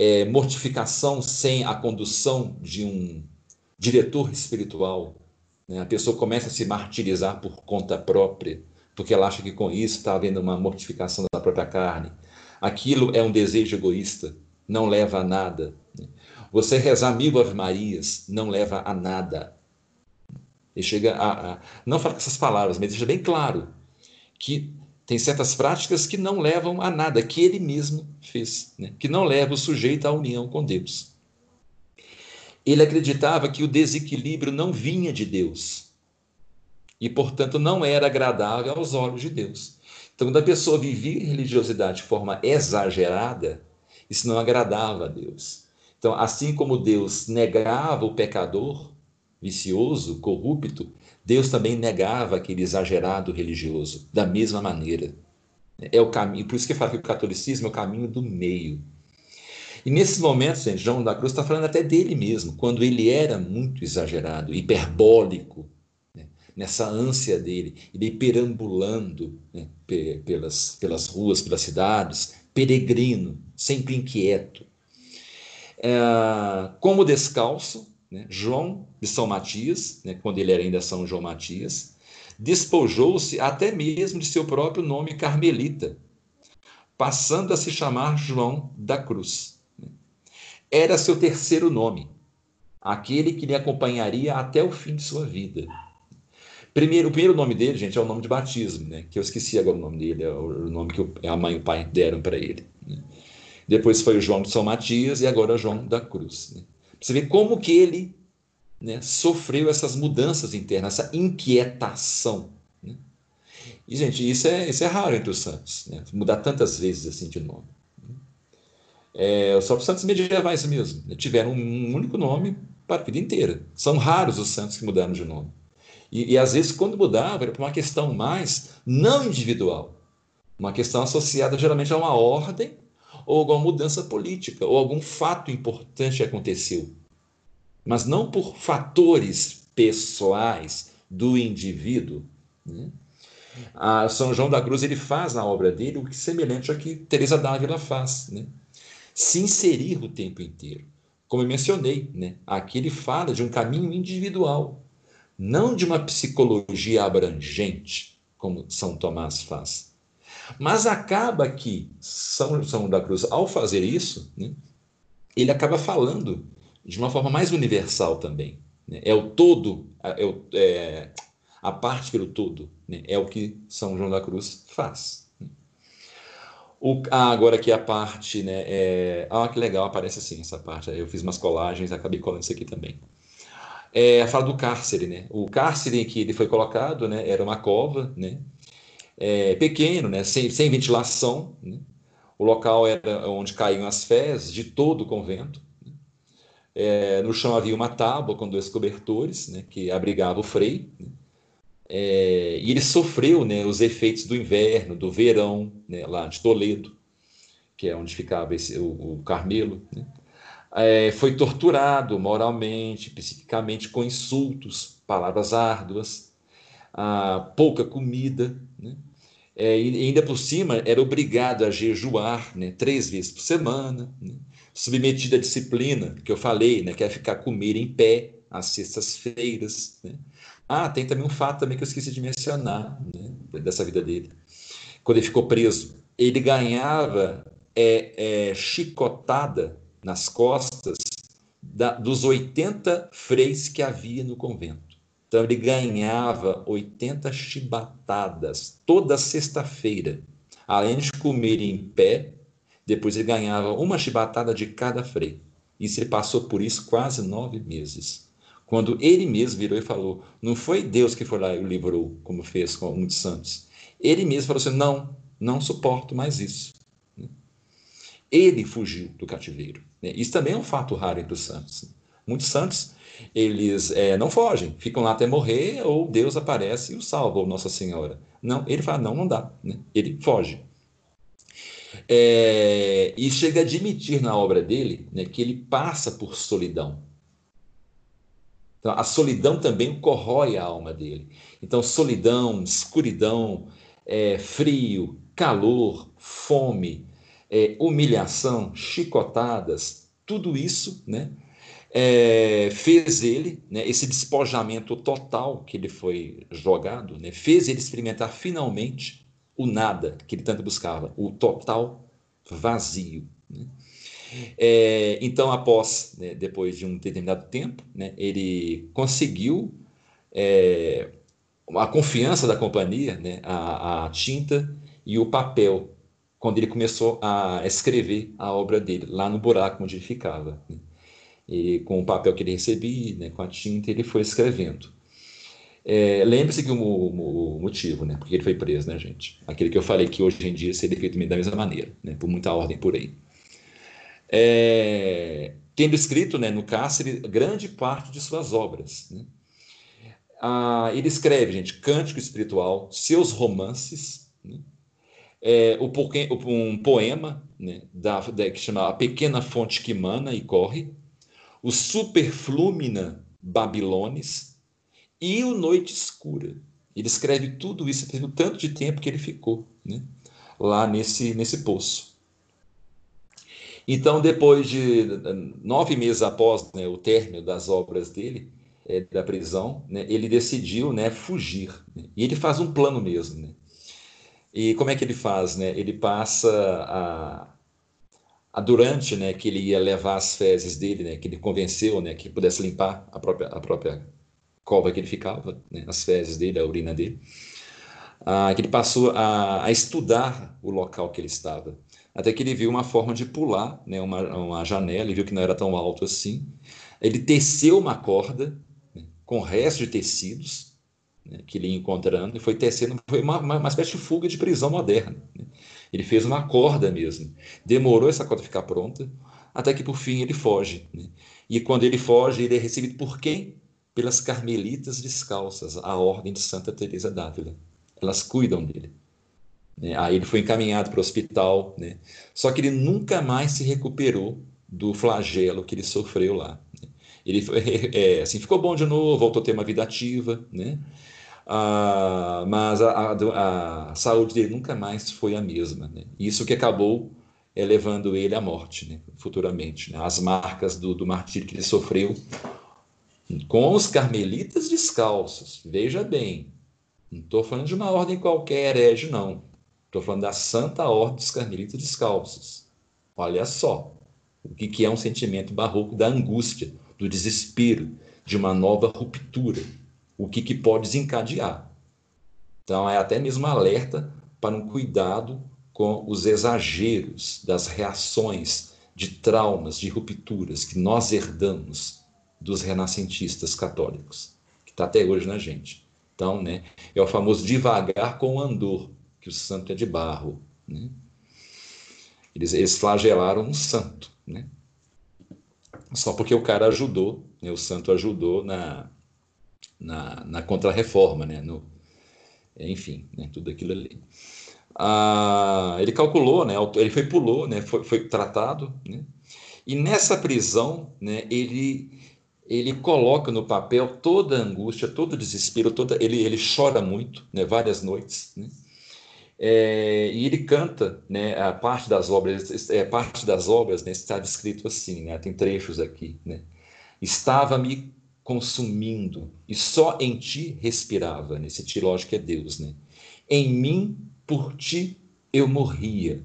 é, mortificação sem a condução de um diretor espiritual, né? A pessoa começa a se martirizar por conta própria porque ela acha que com isso está havendo uma mortificação da própria carne. Aquilo é um desejo egoísta, não leva a nada. Você rezar mil Ave Marias não leva a nada. Ele chega a, a não fala com essas palavras, mas deixa bem claro que tem certas práticas que não levam a nada, que ele mesmo fez, né? que não leva o sujeito à união com Deus. Ele acreditava que o desequilíbrio não vinha de Deus, e, portanto, não era agradável aos olhos de Deus. Então, quando a pessoa vivia religiosidade de forma exagerada, isso não agradava a Deus. Então, assim como Deus negava o pecador vicioso, corrupto, Deus também negava aquele exagerado religioso, da mesma maneira. É o caminho, por isso que fala que o catolicismo é o caminho do meio. E nesses momentos, gente, João da Cruz está falando até dele mesmo, quando ele era muito exagerado, hiperbólico, né? nessa ânsia dele, ele perambulando né? pelas, pelas ruas, pelas cidades, peregrino, sempre inquieto. É, como descalço, né? João de São Matias, né? quando ele era ainda São João Matias, despojou-se até mesmo de seu próprio nome carmelita, passando a se chamar João da Cruz era seu terceiro nome, aquele que lhe acompanharia até o fim de sua vida. Primeiro, o primeiro nome dele, gente, é o nome de batismo, né? Que eu esqueci agora o nome dele, é o nome que a mãe e o pai deram para ele. Né? Depois foi o João de São Matias e agora João da Cruz. Né? Você vê como que ele né, sofreu essas mudanças internas, essa inquietação. Né? E, gente, isso é, isso é raro entre os santos, né? mudar tantas vezes assim de nome. É, os próprios santos medievais mesmo né, tiveram um único nome para a vida inteira. São raros os santos que mudaram de nome. E, e às vezes, quando mudava, era por uma questão mais não individual, uma questão associada geralmente a uma ordem ou alguma mudança política, ou algum fato importante aconteceu. Mas não por fatores pessoais do indivíduo. Né? A São João da Cruz ele faz na obra dele o que semelhante ao que Teresa d'Ávila faz. Né? se inserir o tempo inteiro. Como eu mencionei, né? aqui ele fala de um caminho individual, não de uma psicologia abrangente, como São Tomás faz. Mas acaba que São João da Cruz, ao fazer isso, né, ele acaba falando de uma forma mais universal também. Né? É o todo, é, o, é a parte pelo todo, né? é o que São João da Cruz faz. O, ah, agora aqui a parte, né? É, ah, que legal, aparece assim essa parte. Eu fiz umas colagens, acabei colando isso aqui também. É, fala do cárcere, né? O cárcere em que ele foi colocado, né? Era uma cova, né? É, pequeno, né? Sem, sem ventilação. Né? O local era onde caíam as fezes de todo o convento. Né? É, no chão havia uma tábua com dois cobertores, né? Que abrigava o frei. Né? É, e ele sofreu né, os efeitos do inverno, do verão, né, lá de Toledo, que é onde ficava esse, o, o Carmelo. Né? É, foi torturado moralmente, psiquicamente, com insultos, palavras árduas, pouca comida. Né? É, e ainda por cima, era obrigado a jejuar né, três vezes por semana, né? submetido à disciplina, que eu falei, né, que é ficar comer em pé às sextas-feiras. Né? Ah, tem também um fato também que eu esqueci de mencionar né, dessa vida dele. Quando ele ficou preso, ele ganhava é, é, chicotada nas costas da, dos 80 freis que havia no convento. Então ele ganhava 80 chibatadas toda sexta-feira. Além de comer em pé, depois ele ganhava uma chibatada de cada frei. Isso ele passou por isso quase nove meses. Quando ele mesmo virou e falou, não foi Deus que foi lá e o livrou, como fez com muitos santos. Ele mesmo falou assim: não, não suporto mais isso. Ele fugiu do cativeiro. Isso também é um fato raro entre os santos. Muitos santos, eles é, não fogem, ficam lá até morrer, ou Deus aparece e o salva, ou Nossa Senhora. Não, ele fala: não, não dá. Ele foge. É, e chega a admitir na obra dele né, que ele passa por solidão. Então, a solidão também corrói a alma dele. Então, solidão, escuridão, é, frio, calor, fome, é, humilhação, chicotadas, tudo isso né, é, fez ele, né, esse despojamento total que ele foi jogado, né, fez ele experimentar finalmente o nada que ele tanto buscava, o total vazio. Né? É, então, após, né, depois de um determinado tempo, né, ele conseguiu é, a confiança da companhia, né, a, a, tinta e o papel, quando ele começou a escrever a obra dele, lá no buraco onde ele ficava. E com o papel que ele recebia, né, com a tinta, ele foi escrevendo. É, Lembre-se que o, o, o, motivo, né, porque ele foi preso, né, gente? Aquele que eu falei que hoje em dia seria feito da mesma maneira, né, por muita ordem por aí é, tendo escrito né, no cárcere grande parte de suas obras. Né? Ah, ele escreve, gente, cântico espiritual, seus romances, né? é, um poema né, da, da, que chama A Pequena Fonte que Mana e Corre, o Superflúmina Babilones e o Noite Escura. Ele escreve tudo isso pelo tanto de tempo que ele ficou né, lá nesse, nesse poço. Então, depois de nove meses após né, o término das obras dele, é, da prisão, né, ele decidiu né, fugir. Né, e ele faz um plano mesmo. Né. E como é que ele faz? Ele passa a, a durante né, que ele ia levar as fezes dele, né, que ele convenceu né, que pudesse limpar a própria, a própria cova que ele ficava, né, as fezes dele, a urina dele, ah, que ele passou a, a, estudar o local que ele estava, até que ele viu uma forma de pular né, uma, uma janela, e viu que não era tão alto assim. Ele teceu uma corda né, com restos de tecidos, né, que ele ia encontrando, e foi tecendo, foi uma, uma, uma espécie de fuga de prisão moderna. Ele fez uma corda mesmo. Demorou essa corda ficar pronta, até que por fim ele foge. Né? E quando ele foge, ele é recebido por quem? Pelas carmelitas descalças, a ordem de Santa Teresa d'Ávila. Elas cuidam dele. Né? Aí ele foi encaminhado para o hospital, né? só que ele nunca mais se recuperou do flagelo que ele sofreu lá. Né? Ele foi, (laughs) é, assim, ficou bom de novo, voltou a ter uma vida ativa, né? Ah, mas a, a, a, saúde dele nunca mais foi a mesma. Né? Isso que acabou é, levando ele à morte, né? futuramente. Né? As marcas do, do martírio que ele sofreu com os carmelitas descalços. Veja bem, não estou falando de uma ordem qualquer herege, não. Estou falando da Santa Ordem dos Carmelitas Descalços. Olha só o que, que é um sentimento barroco da angústia, do desespero, de uma nova ruptura o que, que pode desencadear. Então, é até mesmo alerta para um cuidado com os exageros das reações de traumas, de rupturas que nós herdamos dos renascentistas católicos, que está até hoje na gente. Então, né, é o famoso devagar com o andor, que o santo é de barro. Né? Eles, eles flagelaram um santo, né? só porque o cara ajudou, né, o santo ajudou na, na, na Contra-Reforma, né? No, enfim, né? tudo aquilo ali. Ah, ele calculou, né? ele foi pulou, né? foi, foi tratado, né? e nessa prisão né? ele, ele coloca no papel toda a angústia, todo o desespero, toda, ele, ele chora muito, né? várias noites, né? É, e ele canta, né, a parte das obras, é, parte das obras né, está descrito assim, né, tem trechos aqui, né, estava-me consumindo e só em ti respirava. Nesse ti, lógico, é Deus, né? Em mim, por ti, eu morria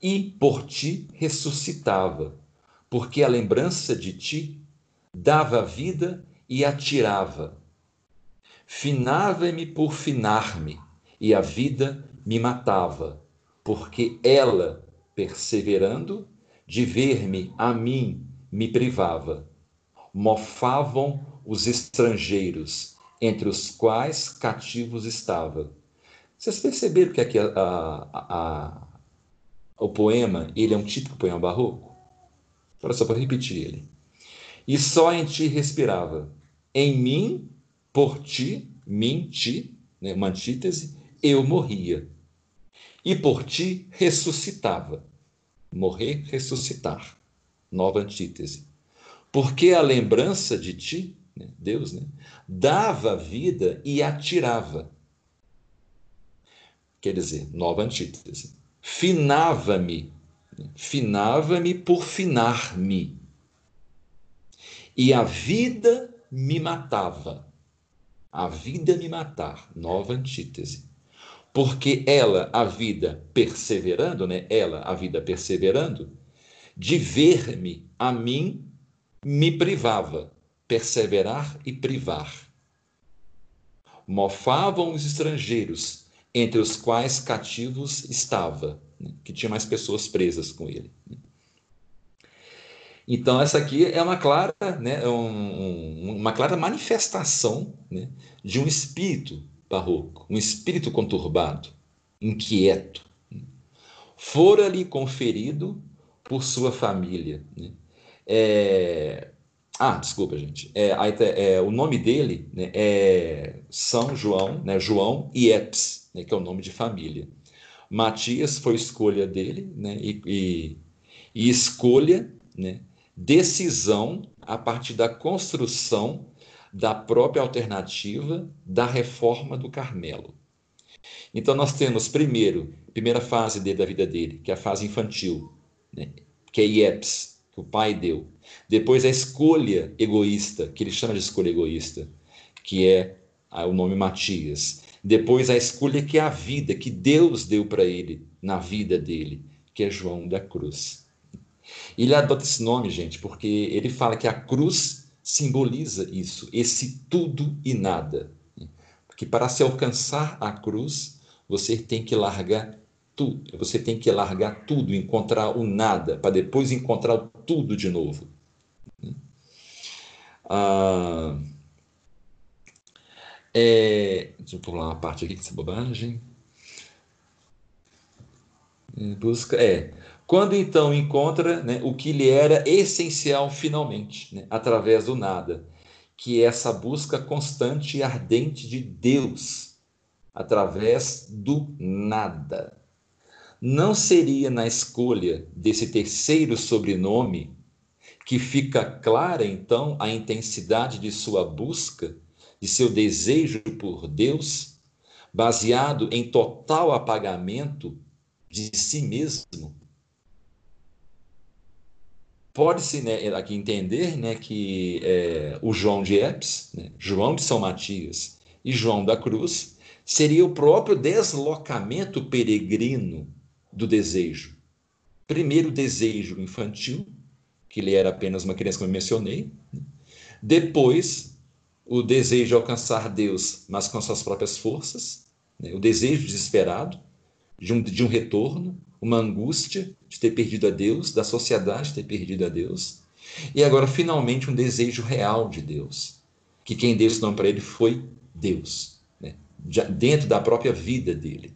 e por ti ressuscitava, porque a lembrança de ti dava vida e atirava. Finava-me por finar-me e a vida me matava, porque ela, perseverando, de ver-me a mim me privava mofavam os estrangeiros, entre os quais cativos estava. Vocês perceberam que aqui a, a, a, o poema ele é um típico poema barroco? Olha só para repetir ele. E só em ti respirava. Em mim, por ti, mim, ti, né, uma antítese, eu morria. E por ti ressuscitava. Morrer, ressuscitar. Nova antítese porque a lembrança de ti, né, Deus, né, dava vida e atirava. Quer dizer, nova antítese. Finava-me, né, finava-me por finar-me. E a vida me matava. A vida me matar, nova antítese. Porque ela, a vida perseverando, né? Ela, a vida perseverando, de ver-me a mim me privava, perseverar e privar. Mofavam os estrangeiros, entre os quais cativos estava, né? que tinha mais pessoas presas com ele. Então, essa aqui é uma clara, né, um, uma clara manifestação né, de um espírito barroco, um espírito conturbado, inquieto. Fora-lhe conferido por sua família. Né? É, Ah, desculpa, gente. É, é, o nome dele né, é São João, né, João Iepes, né, que é o nome de família. Matias foi escolha dele, né, e, e, e escolha, né, decisão a partir da construção da própria alternativa da reforma do Carmelo. Então nós temos primeiro, primeira fase dele, da vida dele, que é a fase infantil, né, que é IEPS, o pai deu. Depois a escolha egoísta, que ele chama de escolha egoísta, que é o nome Matias. Depois a escolha que é a vida, que Deus deu para ele na vida dele, que é João da Cruz. Ele adota esse nome, gente, porque ele fala que a cruz simboliza isso, esse tudo e nada. Porque para se alcançar a cruz, você tem que largar tudo, você tem que largar tudo, encontrar o nada, para depois encontrar o tudo de novo. Ah, é, deixa eu pular uma parte aqui bobagem. É, busca, é. Quando então encontra né, o que lhe era essencial finalmente, né, através do nada, que é essa busca constante e ardente de Deus, através do nada. Não seria na escolha desse terceiro sobrenome que fica clara então a intensidade de sua busca, de seu desejo por Deus, baseado em total apagamento de si mesmo? Pode-se né, aqui entender né, que é, o João de Epes, né, João de São Matias e João da Cruz seria o próprio deslocamento peregrino do desejo. Primeiro, o desejo infantil, que ele era apenas uma criança, como eu mencionei. Depois, o desejo de alcançar Deus, mas com suas próprias forças, né? o desejo desesperado de um, de um retorno, uma angústia de ter perdido a Deus, da sociedade ter perdido a Deus. E agora, finalmente, um desejo real de Deus, que quem deu esse nome para ele foi Deus, né? dentro da própria vida dele.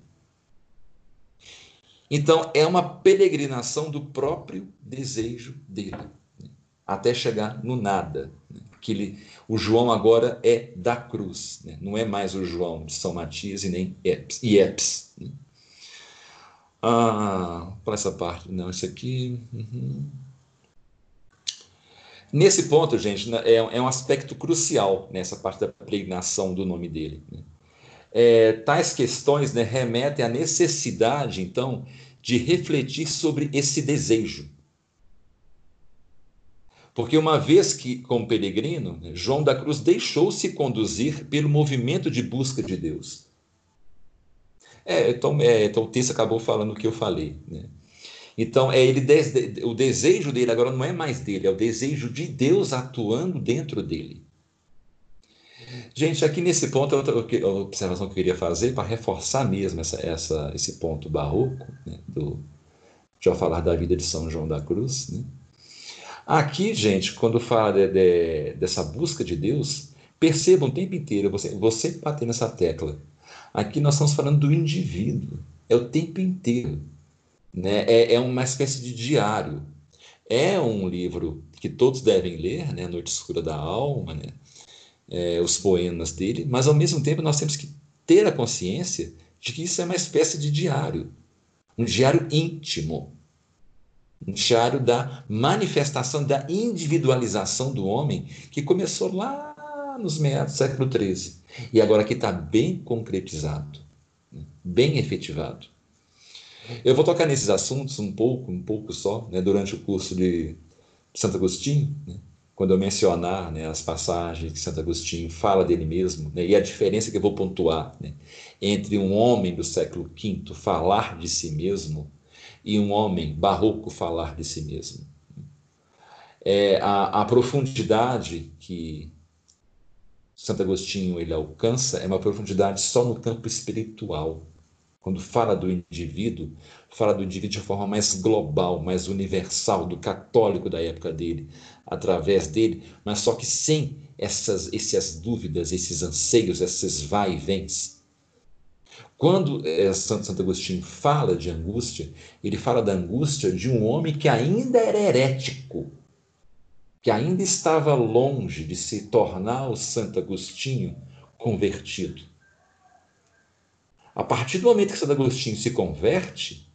Então, é uma peregrinação do próprio desejo dele, né? até chegar no nada. Né? Que ele, o João agora é da cruz, né? não é mais o João de São Matias e nem Epes. Epes né? ah, para essa parte, não, isso aqui. Uhum. Nesse ponto, gente, né, é, é, um aspecto crucial nessa parte da peregrinação do nome dele. Né? É, tais questões né, remetem à necessidade, então, de refletir sobre esse desejo. Porque uma vez que, como peregrino, né, João da Cruz deixou-se conduzir pelo movimento de busca de Deus. É, então, é, então o texto acabou falando o que eu falei. Né? Então, é ele o desejo dele agora não é mais dele, é o desejo de Deus atuando dentro dele. Gente, aqui nesse ponto, outra observação que eu queria fazer para reforçar mesmo essa, essa, esse ponto barroco, né, do, eu falar da vida de São João da Cruz. Né? Aqui, gente, quando fala de, de, dessa busca de Deus, percebam o tempo inteiro, você, você bater nessa tecla. Aqui nós estamos falando do indivíduo, é o tempo inteiro. Né? É, é uma espécie de diário. É um livro que todos devem ler, né? Noite Escura da Alma, né? É, os poemas dele, mas ao mesmo tempo nós temos que ter a consciência de que isso é uma espécie de diário, um diário íntimo, um diário da manifestação, da individualização do homem, que começou lá nos meados do século XIII e agora que está bem concretizado, bem efetivado. Eu vou tocar nesses assuntos um pouco, um pouco só, né, durante o curso de Santo Agostinho, né, quando eu mencionar né, as passagens que Santo Agostinho fala dele mesmo, né, e a diferença que eu vou pontuar né, entre um homem do século V falar de si mesmo e um homem barroco falar de si mesmo. É, a, a profundidade que Santo Agostinho ele alcança é uma profundidade só no campo espiritual. Quando fala do indivíduo, fala do indivíduo de forma mais global, mais universal, do católico da época dele, através dele, mas só que sem essas, essas dúvidas, esses anseios, esses vai e vens. Quando é, Santo, Santo Agostinho fala de angústia, ele fala da angústia de um homem que ainda era herético, que ainda estava longe de se tornar o Santo Agostinho convertido. A partir do momento que Santo Agostinho se converte,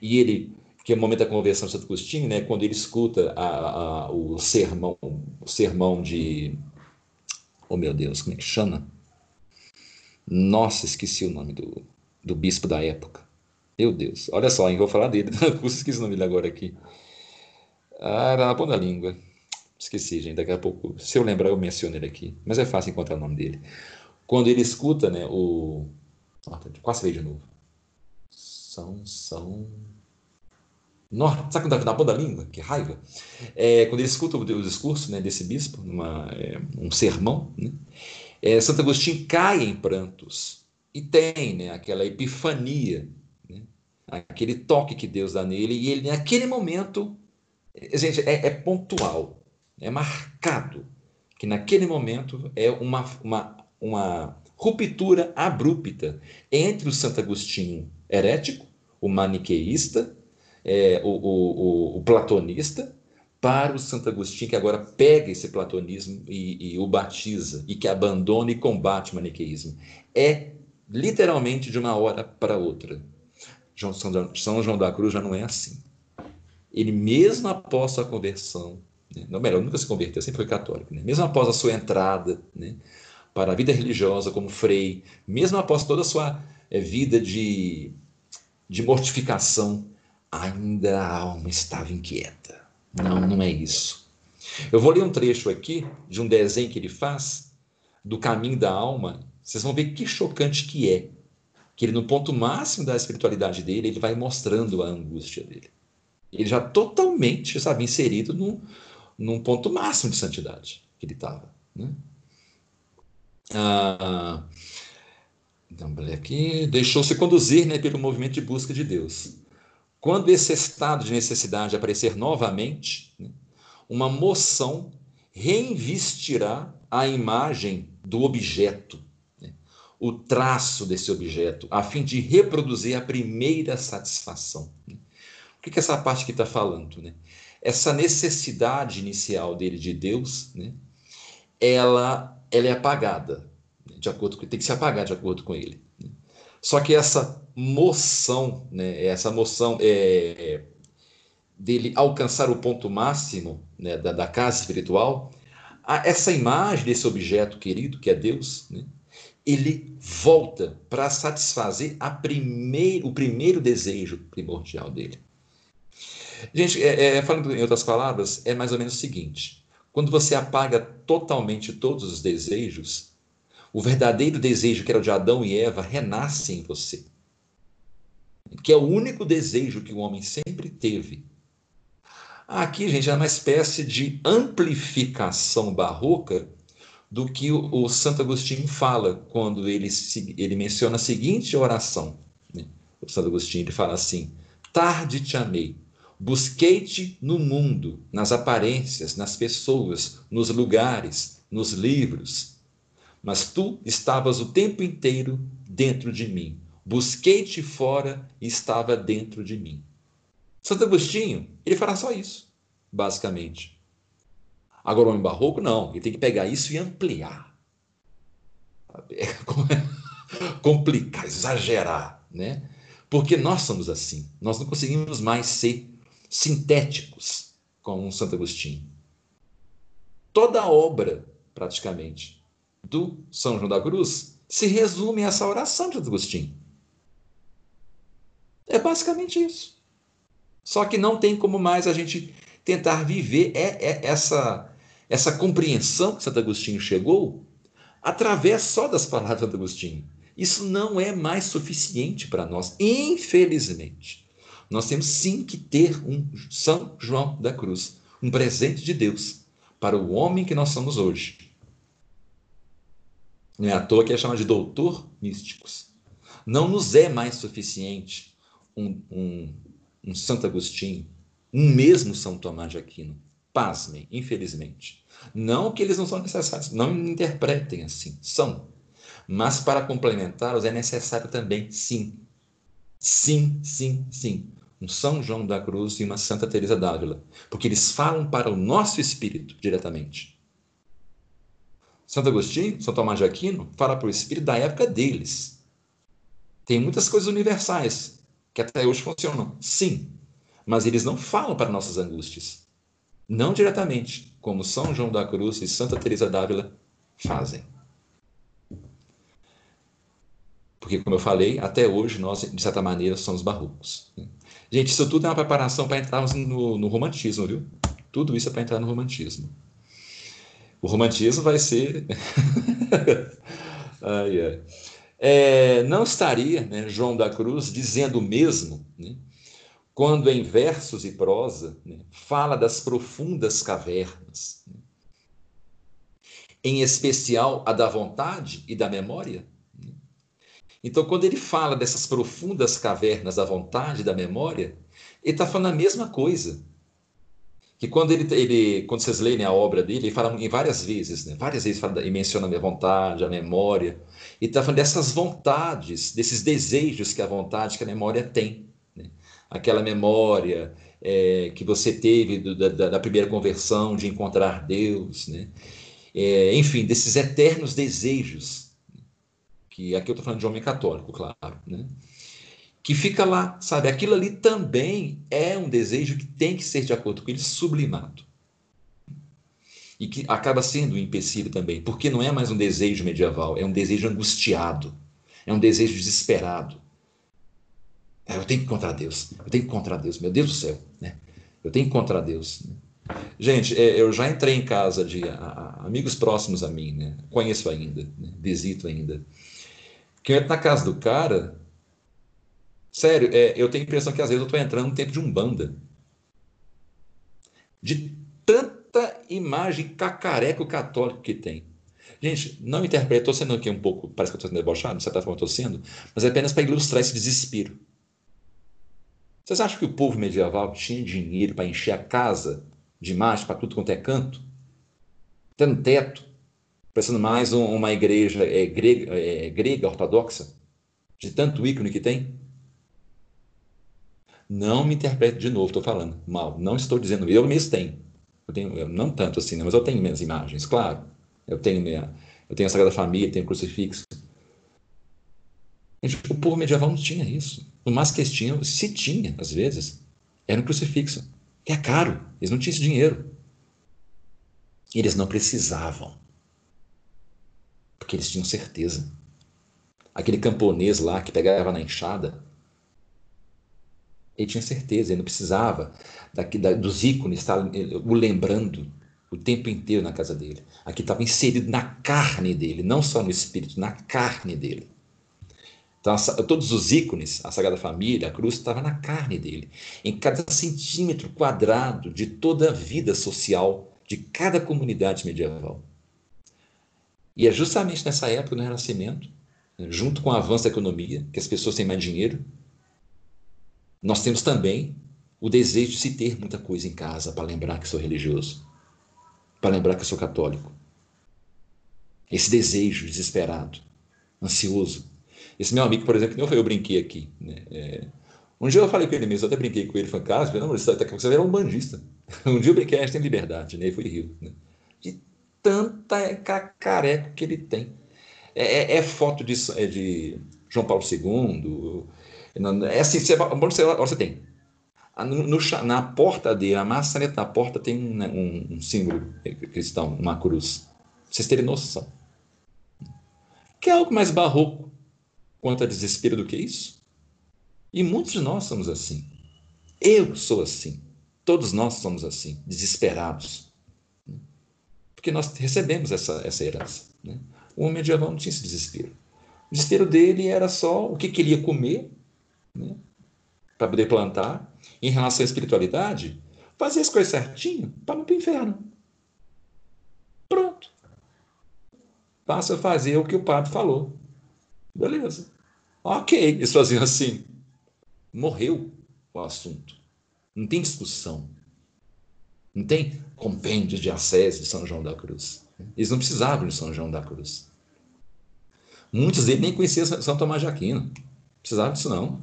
e ele, que é o momento da conversão de Santo Agostinho, né, quando ele escuta a, a, o sermão, o sermão de, oh meu Deus, como é que chama? Nossa, esqueci o nome do, do bispo da época. Meu Deus, olha só, hein, vou falar dele, (laughs) esqueci o nome dele agora aqui. Ah, era na ponta da língua. Esqueci, gente. Daqui a pouco, se eu lembrar, eu menciono ele aqui. Mas é fácil encontrar o nome dele. Quando ele escuta, né, o. quase veio de novo. São, são. Nossa, sabe quando na ponta da língua? Que raiva! É, quando ele escuta o, o discurso né, desse bispo, numa, é, um sermão, né, é, Santo Agostinho cai em prantos e tem né, aquela epifania, né, aquele toque que Deus dá nele, e ele, naquele momento, gente, é, é pontual é marcado que naquele momento é uma, uma, uma ruptura abrupta entre o Santo Agostinho herético, o maniqueísta, é, o, o, o, platonista, para o Santo Agostinho que agora pega esse platonismo e, e o batiza, e que abandona e combate o maniqueísmo. É literalmente de uma hora para outra. São João da Cruz já não é assim. Ele, mesmo após a conversão, né? Não, melhor, nunca se converteu, sempre foi católico. Né? Mesmo após a sua entrada né, para a vida religiosa como frei, mesmo após toda a sua é, vida de, de mortificação, ainda a alma estava inquieta. Não, não é isso. Eu vou ler um trecho aqui de um desenho que ele faz do caminho da alma. Vocês vão ver que chocante que é. Que ele, no ponto máximo da espiritualidade dele, ele vai mostrando a angústia dele. Ele já totalmente, sabe, inserido no, num ponto máximo de santidade que ele estava. Né? Ah, então, aqui deixou-se conduzir né, pelo movimento de busca de Deus. Quando esse estado de necessidade aparecer novamente, né, uma moção reinvestirá a imagem do objeto, né, o traço desse objeto, a fim de reproduzir a primeira satisfação. Né. O que, que essa parte aqui está falando? Essa necessidade inicial dele de Deus, ela, ela é apagada, de acordo com, tem que se apagar de acordo com ele. Só que essa moção, né, essa moção é, dele alcançar o ponto máximo né, da, da, casa espiritual, a, essa imagem desse objeto querido, que é Deus, né, ele volta para satisfazer a primeiro, o primeiro desejo primordial dele. Gente, é, é, falando em outras palavras, é mais ou menos o seguinte: quando você apaga totalmente todos os desejos, o verdadeiro desejo que era o de Adão e Eva renasce em você. Que é o único desejo que o homem sempre teve. Aqui, gente, é uma espécie de amplificação barroca do que o, o Santo Agostinho fala quando ele, ele menciona a seguinte oração. Né? O Santo Agostinho ele fala assim: Tarde te amei, Busquei-te no mundo, nas aparências, nas pessoas, nos lugares, nos livros. Mas tu estavas o tempo inteiro dentro de mim. Busquei-te fora e estava dentro de mim. Santo Agostinho, ele fará só isso, basicamente. Agora, o homem barroco, não. Ele tem que pegar isso e ampliar. (laughs) Complicar, exagerar, né? Porque nós somos assim. Nós não conseguimos mais ser sintéticos, como Santo Agostinho. Toda a obra, praticamente, do São João da Cruz se resume a essa oração de Santo Agostinho. É basicamente isso. Só que não tem como mais a gente tentar viver é, é essa, essa compreensão que Santo Agostinho chegou através só das palavras de Santo Agostinho. Isso não é mais suficiente para nós, infelizmente. Nós temos sim que ter um São João da Cruz, um presente de Deus para o homem que nós somos hoje. Não é à toa que é chamado de doutor místicos. Não nos é mais suficiente um, um, um Santo Agostinho, um mesmo São Tomás de Aquino. Pasmem, infelizmente. Não que eles não são necessários, não interpretem assim, são. Mas para complementá-los é necessário também, sim. Sim, sim, sim um São João da Cruz e uma Santa Teresa d'Ávila, porque eles falam para o nosso espírito diretamente. Santo Agostinho, São Tomás de Aquino, fala para o espírito da época deles. Tem muitas coisas universais que até hoje funcionam, sim, mas eles não falam para nossas angústias. Não diretamente, como São João da Cruz e Santa Teresa d'Ávila fazem. Porque, como eu falei, até hoje nós, de certa maneira, somos barrocos. Gente, isso tudo é uma preparação para entrarmos no, no romantismo, viu? Tudo isso é para entrar no romantismo. O romantismo vai ser. (laughs) ai, ai. É, não estaria né, João da Cruz dizendo o mesmo né, quando em versos e prosa né, fala das profundas cavernas, né, em especial a da vontade e da memória? Então, quando ele fala dessas profundas cavernas da vontade, da memória, ele está falando a mesma coisa. Que quando ele, ele, quando vocês leem a obra dele, ele fala em várias vezes, né? várias vezes fala, e menciona a vontade, a memória. E está falando dessas vontades, desses desejos que a vontade, que a memória tem. Né? Aquela memória é, que você teve do, da, da, primeira conversão, de encontrar Deus, né? É, enfim, desses eternos desejos que aqui eu estou falando de homem católico, claro, né? que fica lá, sabe? Aquilo ali também é um desejo que tem que ser de acordo com ele sublimado. E que acaba sendo um empecilho também, porque não é mais um desejo medieval, é um desejo angustiado, é um desejo desesperado. É, eu tenho que encontrar Deus, eu tenho que encontrar Deus, meu Deus do céu, né? Eu tenho que encontrar Deus. Né? Gente, é, eu já entrei em casa de amigos próximos a mim, né? Conheço ainda, né? visito ainda que eu entro na casa do cara. Sério, é, eu tenho a impressão que às vezes eu estou entrando no tempo de Umbanda. De tanta imagem cacareco católico que tem. Gente, não interprete, estou sendo aqui um pouco, parece que eu estou sendo debochado, de certa forma estou sendo, mas é apenas para ilustrar esse desespero. Vocês acham que o povo medieval tinha dinheiro para encher a casa de imagem para tudo quanto é canto? Tendo teto? parecendo mais um, uma igreja é, grega, é, grega, ortodoxa, de tanto ícone que tem. Não me interprete de novo, estou falando mal. Não estou dizendo, eu mesmo tenho. Eu tenho, eu, não tanto assim, né, mas eu tenho minhas imagens, claro. Eu tenho minha, eu tenho a Sagrada Família, tenho o crucifixo. o povo medieval não tinha isso. O mais que eles tinham, se tinha, às vezes, era um crucifixo, que é caro. Eles não tinham esse dinheiro. Eles não precisavam porque eles tinham certeza. Aquele camponês lá que pegava na enxada, ele tinha certeza, ele não precisava daqui, da, dos ícones estar o lembrando o tempo inteiro na casa dele. Aqui estava inserido na carne dele, não só no espírito, na carne dele. Então, todos os ícones, a Sagrada Família, a cruz, estava na carne dele. Em cada centímetro quadrado de toda a vida social de cada comunidade medieval. E é justamente nessa época do Renascimento, junto com o avanço da economia, que as pessoas têm mais dinheiro, nós temos também o desejo de se ter muita coisa em casa para lembrar que sou religioso, para lembrar que sou católico. Esse desejo desesperado, ansioso. Esse meu amigo, por exemplo, que eu brinquei aqui. Né? É... Um dia eu falei com ele mesmo, eu até brinquei com ele, falei, cara, você, tá, você era um bandista. (laughs) Um dia eu brinquei, a gente tem liberdade, né? E fui rio. Né? De tanta cacareco que ele tem. É, é, é foto de, é de João Paulo II. É assim, você, você, você tem. No, no, na porta dele, a maçaneta da porta tem um, né, um, um, símbolo cristão, uma cruz. Pra vocês terem noção. Que é algo mais barroco quanto a desespero do que isso? E muitos de nós somos assim. Eu sou assim. Todos nós somos assim, desesperados porque nós recebemos essa, essa herança. Né? O homem medieval não tinha esse desespero. O desespero dele era só o que queria comer, né? para poder plantar. Em relação à espiritualidade, fazer as coisas certinho para não para o inferno. Pronto. Basta fazer o que o padre falou. Beleza. Ok, eles faziam assim. Morreu o assunto. Não tem discussão. Não tem compêndio de acesso de São João da Cruz. Eles não precisavam de São João da Cruz. Muitos deles nem conheciam São Tomás de Aquino. Precisavam disso, não.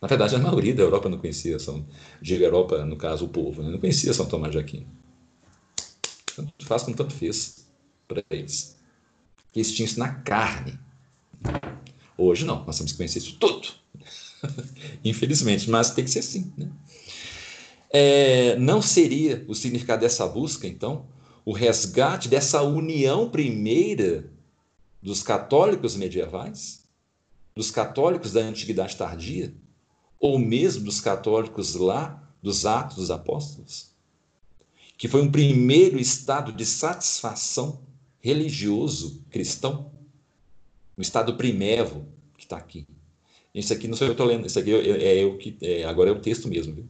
Na verdade, a maioria da Europa não conhecia São, digo Europa, no caso, o povo, né? não conhecia São Tomás de Aquino. Tanto faz como tanto fez para eles. Eles tinham isso na carne. Hoje não, nós temos que conhecer isso tudo. (laughs) Infelizmente, mas tem que ser assim. Né? É, não seria o significado dessa busca, então, o resgate dessa união primeira dos católicos medievais, dos católicos da antiguidade tardia, ou mesmo dos católicos lá dos Atos dos Apóstolos, que foi um primeiro estado de satisfação religioso cristão, um estado primevo que está aqui. Isso aqui não sou eu que estou lendo, isso aqui é, é eu que é, agora é o texto mesmo, viu?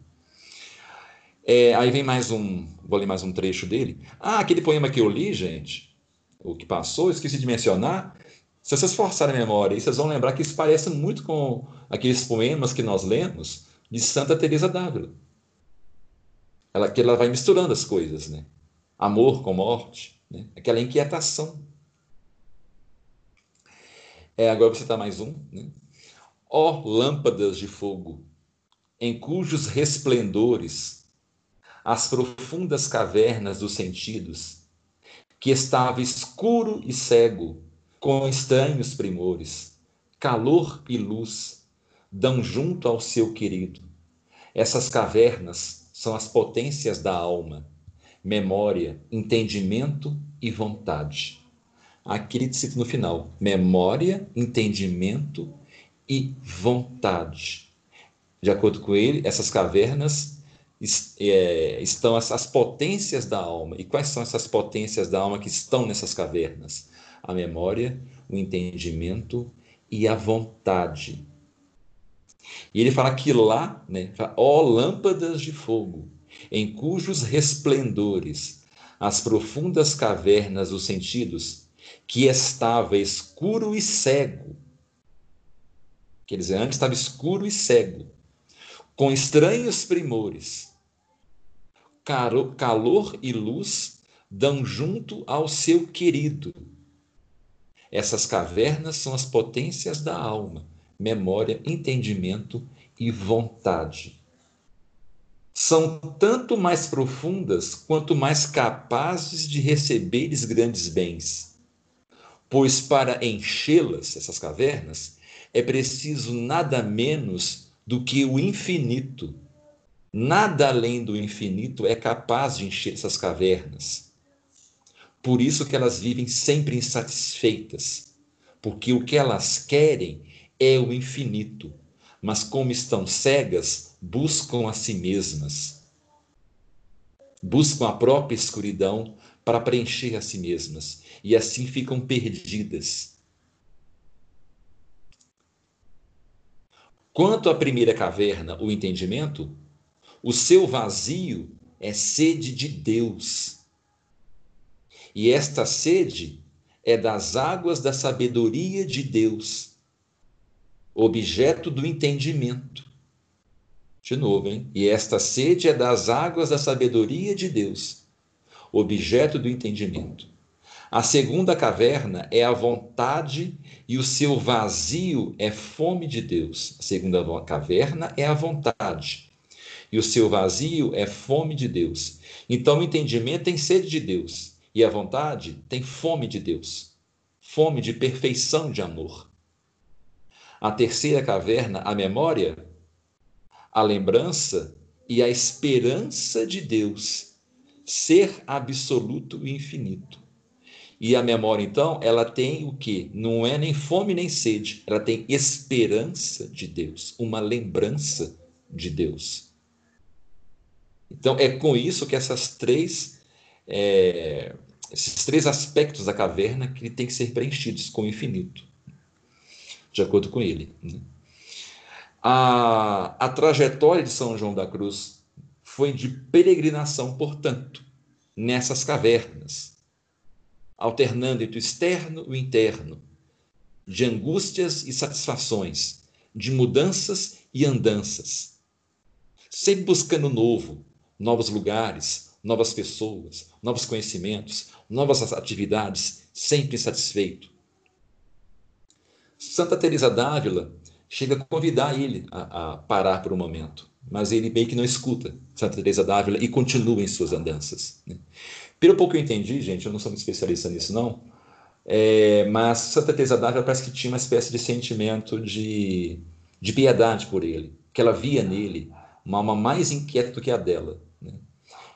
É, aí vem mais um, vou ler mais um trecho dele. Ah, aquele poema que eu li, gente, o que passou, esqueci de mencionar. Se vocês forçarem a memória, vocês vão lembrar que isso parece muito com aqueles poemas que nós lemos de Santa Teresa d'Ávila. Ela que ela vai misturando as coisas, né? Amor com morte, né? Aquela inquietação. É, agora você está mais um, né? Ó lâmpadas de fogo, em cujos resplendores as profundas cavernas dos sentidos, que estava escuro e cego, com estranhos primores, calor e luz, dão junto ao seu querido. Essas cavernas são as potências da alma, memória, entendimento e vontade. Aqui ele cita no final: memória, entendimento e vontade. De acordo com ele, essas cavernas é, estão as, as potências da alma. E quais são essas potências da alma que estão nessas cavernas? A memória, o entendimento e a vontade. E ele fala que lá, né, ó lâmpadas de fogo, em cujos resplendores as profundas cavernas dos sentidos, que estava escuro e cego. Quer dizer, antes estava escuro e cego, com estranhos primores, calor e luz dão junto ao seu querido. Essas cavernas são as potências da alma, memória, entendimento e vontade. São tanto mais profundas quanto mais capazes de receberes grandes bens. Pois para enchê-las, essas cavernas, é preciso nada menos do que o infinito Nada além do infinito é capaz de encher essas cavernas. Por isso que elas vivem sempre insatisfeitas, porque o que elas querem é o infinito, mas como estão cegas, buscam a si mesmas. Buscam a própria escuridão para preencher a si mesmas e assim ficam perdidas. Quanto à primeira caverna, o entendimento, o seu vazio é sede de Deus. E esta sede é das águas da sabedoria de Deus, objeto do entendimento. De novo, hein? E esta sede é das águas da sabedoria de Deus, objeto do entendimento. A segunda caverna é a vontade e o seu vazio é fome de Deus. A segunda caverna é a vontade e o seu vazio é fome de Deus. Então o entendimento tem sede de Deus e a vontade tem fome de Deus, fome de perfeição de amor. A terceira caverna, a memória, a lembrança e a esperança de Deus, ser absoluto e infinito. E a memória, então, ela tem o que? Não é nem fome nem sede, ela tem esperança de Deus, uma lembrança de Deus. Então, é com isso que essas três, é, esses três aspectos da caverna que têm que ser preenchidos com o infinito, de acordo com ele. Né? A, a trajetória de São João da Cruz foi de peregrinação, portanto, nessas cavernas, alternando entre o externo e o interno, de angústias e satisfações, de mudanças e andanças, sempre buscando novo, novos lugares, novas pessoas, novos conhecimentos, novas atividades, sempre insatisfeito. Santa Teresa d'Ávila chega a convidar ele a, a parar por um momento, mas ele meio que não escuta Santa Teresa d'Ávila e continua em suas andanças. Né? Pelo pouco eu entendi, gente, eu não sou muito especialista nisso não, é, mas Santa Teresa d'Ávila parece que tinha uma espécie de sentimento de, de piedade por ele, que ela via nele uma alma mais inquieta do que a dela.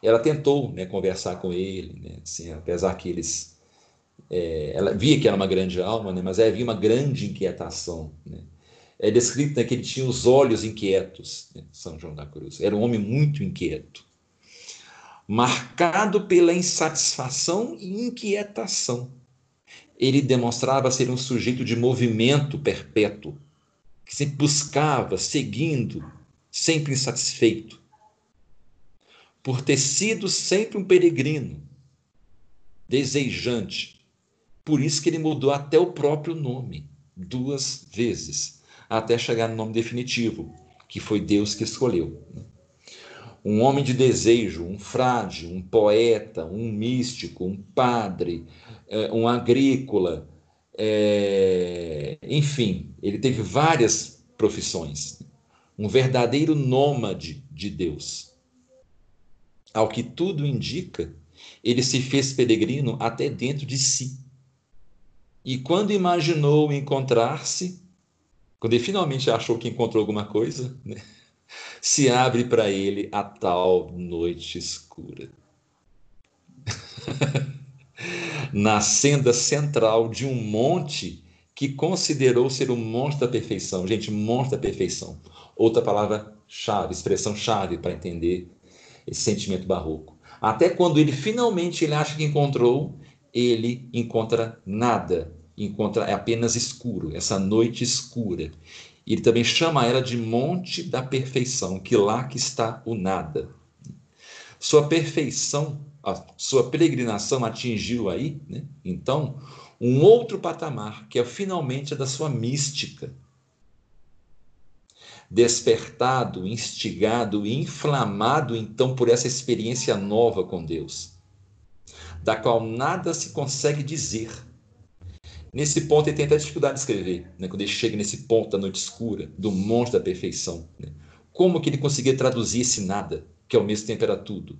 Ela tentou né, conversar com ele, né, assim, apesar que eles é, ela via que era uma grande alma, né, mas havia uma grande inquietação. Né? É descrito né, que ele tinha os olhos inquietos, né, São João da Cruz. Era um homem muito inquieto, marcado pela insatisfação e inquietação. Ele demonstrava ser um sujeito de movimento perpétuo, que sempre buscava, seguindo, sempre insatisfeito. Por ter sido sempre um peregrino, desejante, por isso que ele mudou até o próprio nome duas vezes, até chegar no nome definitivo, que foi Deus que escolheu. Um homem de desejo, um frade, um poeta, um místico, um padre, é, um agrícola, é... enfim, ele teve várias profissões. Um verdadeiro nômade de Deus. Ao que tudo indica, ele se fez peregrino até dentro de si e quando imaginou encontrar-se, quando ele finalmente achou que encontrou alguma coisa, né, se abre para ele a tal noite escura. (laughs) Na senda central de um monte que considerou ser o monte da perfeição. Gente, monte da perfeição. Outra palavra-chave, expressão-chave para entender esse sentimento barroco. Até quando ele finalmente ele acha que encontrou, ele encontra nada, encontra é apenas escuro, essa noite escura. Ele também chama ela de monte da perfeição, que lá que está o nada. Sua perfeição, a sua peregrinação atingiu aí, né? então, um outro patamar, que é finalmente a da sua mística. Despertado, instigado e inflamado, então, por essa experiência nova com Deus da qual nada se consegue dizer. Nesse ponto ele tem até dificuldade de escrever, né? quando ele chega nesse ponto da noite escura, do monte da perfeição. Né? Como que ele conseguia traduzir esse nada, que ao mesmo tempo era tudo?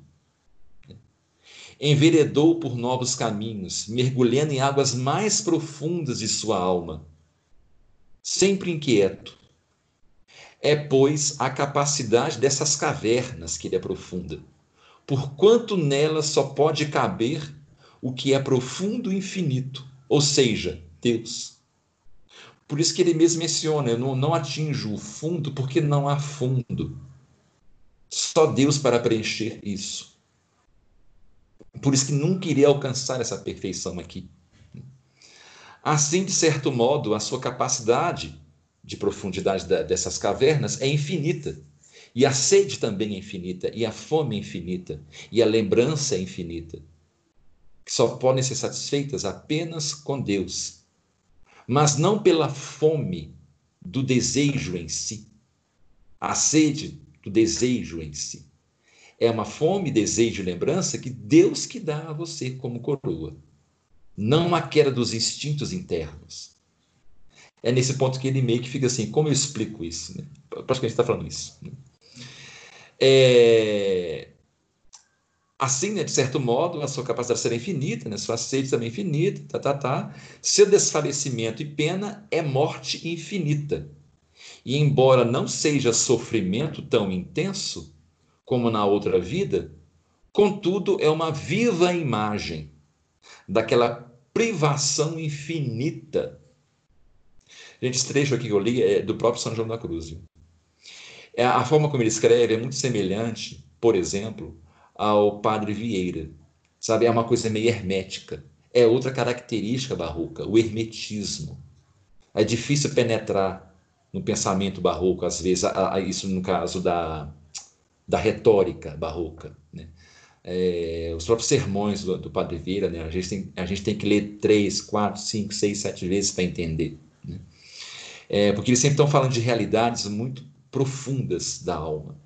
Enveredou por novos caminhos, mergulhando em águas mais profundas de sua alma, sempre inquieto. É, pois, a capacidade dessas cavernas que ele aprofunda porquanto nela só pode caber o que é profundo e infinito, ou seja, Deus. Por isso que ele mesmo menciona: eu não, não atinjo o fundo porque não há fundo. Só Deus para preencher isso. Por isso que nunca iria alcançar essa perfeição aqui. Assim, de certo modo, a sua capacidade de profundidade dessas cavernas é infinita. E a sede também é infinita, e a fome é infinita, e a lembrança é infinita, que só podem ser satisfeitas apenas com Deus, mas não pela fome do desejo em si, a sede do desejo em si. É uma fome, desejo e lembrança que Deus que dá a você como coroa, não a queda dos instintos internos. É nesse ponto que ele meio que fica assim, como eu explico isso? Né? Praticamente está falando isso. Né? É... Assim, né, de certo modo, a sua capacidade será infinita, né, sua sede também é infinita, tá, tá, tá. Seu desfalecimento e pena é morte infinita. E embora não seja sofrimento tão intenso como na outra vida, contudo é uma viva imagem daquela privação infinita. Gente, esse trecho aqui que eu li é do próprio São João da Cruz. É, a forma como ele escreve é muito semelhante, por exemplo, ao Padre Vieira. Sabe, é uma coisa meio hermética. É outra característica barroca, o hermetismo. É difícil penetrar no pensamento barroco, às vezes, a, a, isso no caso da, da retórica barroca. Né? É, os próprios sermões do, do, Padre Vieira, né? a, gente tem, a gente tem que ler três, quatro, cinco, seis, sete vezes para entender. É, porque eles sempre estão falando de realidades muito profundas da alma.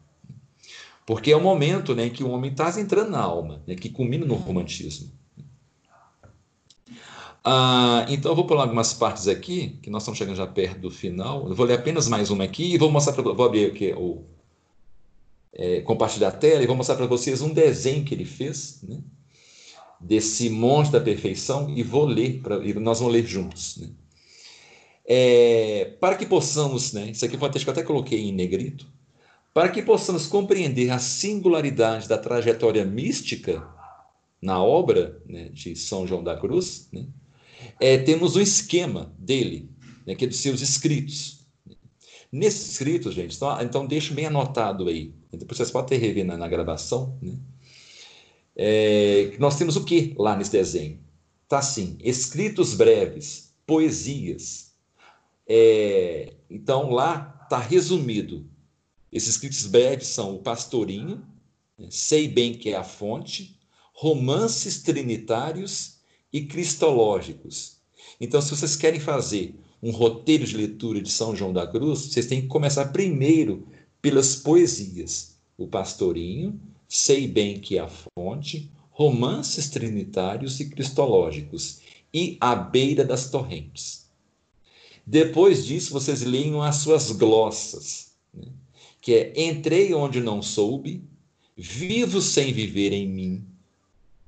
Porque é o momento né, em que o homem está entrando na alma, né, que culmina no romantismo. Ah, então, eu vou pular algumas partes aqui, que nós estamos chegando já perto do final. Eu vou ler apenas mais uma aqui e vou mostrar para vou abrir aqui o é, compartilhar a tela e vou mostrar para vocês um desenho que ele fez, né, desse monte da perfeição e vou ler pra, e nós vamos ler juntos. Né. É, para que possamos, né, isso aqui foi um texto que eu até coloquei em negrito, para que possamos compreender a singularidade da trajetória mística na obra né, de São João da Cruz, né, é, temos um esquema dele, né, que é dos seus escritos. Nesses escritos, gente, então, então deixo bem anotado aí, depois vocês podem rever na, na gravação, né? É, nós temos o que lá nesse desenho? Tá assim, escritos breves, poesias. É, então lá está resumido. Esses escritos breves são o Pastorinho, né? Sei Bem Que é a Fonte, Romances Trinitários e cristológicos. Então, se vocês querem fazer um roteiro de leitura de São João da Cruz, vocês têm que começar primeiro pelas poesias. O Pastorinho, Sei Bem Que é a Fonte, Romances Trinitários e Cristológicos e A Beira das Torrentes. Depois disso, vocês leiam as suas glossas, né? que é Entrei onde não soube, Vivo sem viver em mim,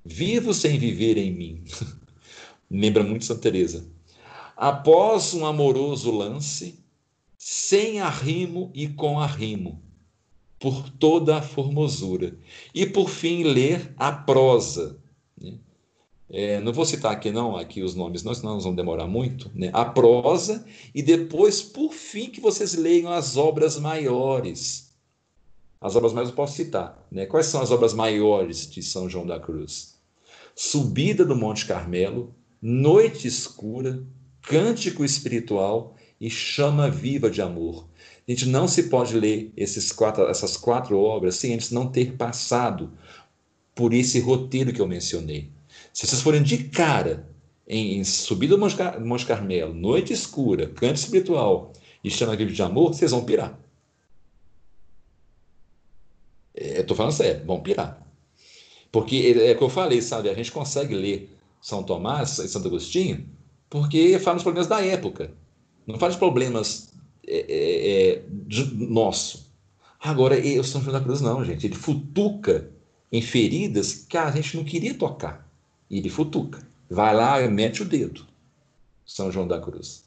Vivo sem viver em mim. (laughs) Lembra muito Santa Teresa. Após um amoroso lance, sem arrimo e com arrimo, por toda a formosura. E por fim ler a prosa. É, não vou citar aqui não, aqui os nomes, nós não vamos demorar muito, né? A prosa e depois, por fim, que vocês leiam as obras maiores. As obras maiores eu posso citar, né? Quais são as obras maiores de São João da Cruz? subida do Monte Carmelo, noite escura, cântico espiritual e chama viva de amor. A gente não se pode ler esses quatro, essas quatro obras sem antes não ter passado por esse roteiro que eu mencionei. Se vocês forem de cara em, em Subida do Monte, Monte Carmelo, Noite Escura, Canto Espiritual e Chama Viva de Amor, vocês vão pirar. É, Estou falando sério, vão pirar. Porque é, é o que eu falei, sabe? A gente consegue ler São Tomás e Santo Agostinho porque fala dos problemas da época. Não fala de problemas é, é, é nosso. Agora, o São João da Cruz não, gente. Ele futuca em feridas que a gente não queria tocar. E ele futuca. Vai lá e mete o dedo. São João da Cruz.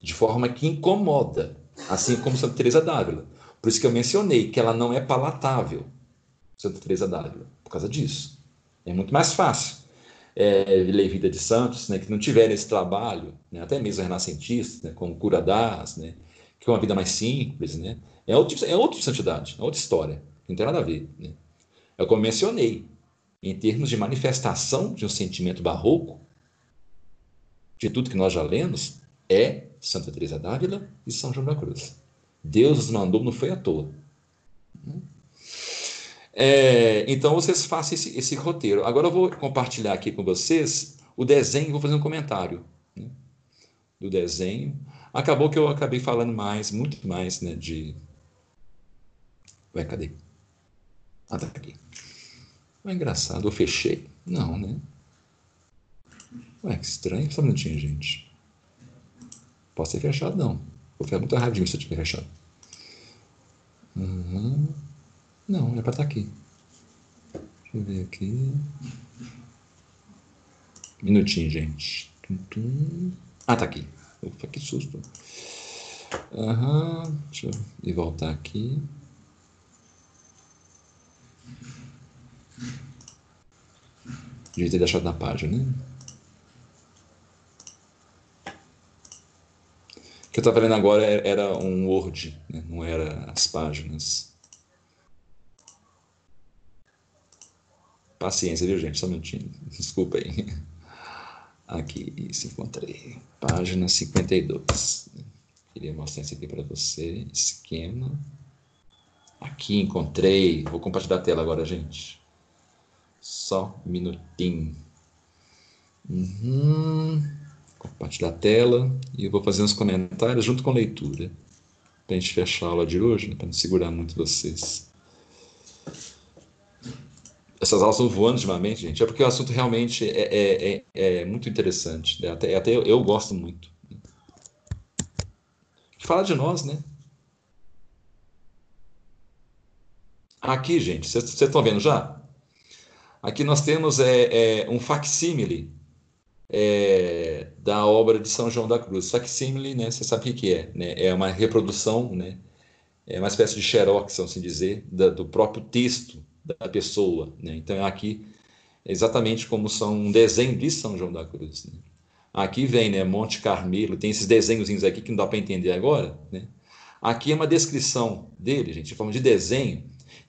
De forma que incomoda. Assim como Santa Teresa d'Ávila. Por isso que eu mencionei que ela não é palatável. Santa Teresa d'Ávila, por causa disso. É muito mais fácil é, ler Vida de Santos, né, que não tiverem esse trabalho, né, até mesmo renascentistas, né, como Cura das, né, que é uma vida mais simples, né, é outro, é outra santidade, é outra história, não tem nada a ver. Né. É eu mencionei, em termos de manifestação de um sentimento barroco, de tudo que nós já lemos, é Santa Teresa d'Ávila e São João da Cruz. Deus os mandou, não foi à toa. É, então vocês façam esse, esse, roteiro. Agora eu vou compartilhar aqui com vocês o desenho, vou fazer um comentário né, do desenho. Acabou que eu acabei falando mais, muito mais, né, de... Ué, cadê? Ah, tá aqui. É engraçado, eu fechei? Não, né? Ué, que estranho. Só um minutinho, gente. Posso ter fechado, não. Vou ficar muito erradinho se eu tiver fechado. Uhum. Não, é para estar tá aqui. Deixa eu ver aqui. Minutinho, gente. Ah, tá aqui. Opa, que susto. Aham. Deixa eu voltar aqui. Devia ter deixado na página, né? O que eu estava vendo agora era um Word, né? não era as páginas. Paciência, viu, gente? Só um minutinho. (laughs) Desculpa aí. Aqui, se encontrei. Página 52. Queria mostrar isso aqui para você. Esquema. Aqui, encontrei. Vou compartilhar a tela agora, gente. Só um minutinho. Uhum. Compartilhar a tela. E eu vou fazer uns comentários junto com a leitura. Para a gente fechar a aula de hoje, né? para não segurar muito vocês. essas aulas estão voando ultimamente, gente, é porque o assunto realmente é, é, é, é muito interessante. Né? Até, até eu, eu, gosto muito. Fala de nós, né? Aqui, gente, vocês estão vendo já? Aqui nós temos é, é um facsímile é, da obra de São João da Cruz. Facsímile, né, você sabe o que é? Né? É uma reprodução, né? é uma espécie de xerox, assim dizer, da, do próprio texto da pessoa. Né? Então, aqui é exatamente como são um desenho de São João da Cruz. Né? Aqui vem né, Monte Carmelo, tem esses desenhozinhos aqui que não dá para entender agora. Né? Aqui é uma descrição dele, gente, em forma de desenho,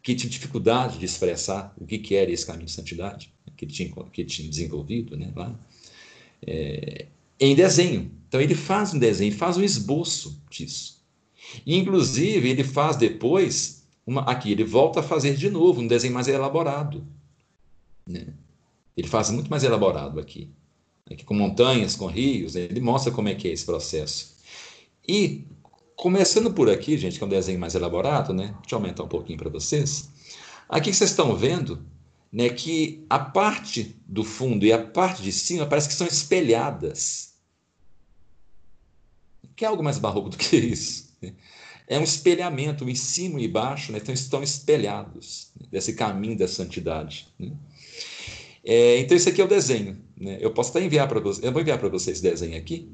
que tinha dificuldade de expressar o que, que era esse caminho de santidade que ele tinha, que ele tinha desenvolvido né, lá, é, em desenho. Então ele faz um desenho, faz um esboço disso. E, inclusive, ele faz depois, uma, aqui, ele volta a fazer de novo um desenho mais elaborado. Né? Ele faz muito mais elaborado aqui. Aqui com montanhas, com rios, né? ele mostra como é que é esse processo. E Começando por aqui, gente, que é um desenho mais elaborado, né? Deixa eu aumentar um pouquinho para vocês. Aqui vocês estão vendo né, que a parte do fundo e a parte de cima parece que são espelhadas. Que é algo mais barroco do que isso. É um espelhamento, em cima e embaixo né, estão espelhados né, desse caminho da santidade. Né? É, então, esse aqui é o desenho. Né? Eu posso até enviar para vocês, eu vou enviar para vocês desenho aqui.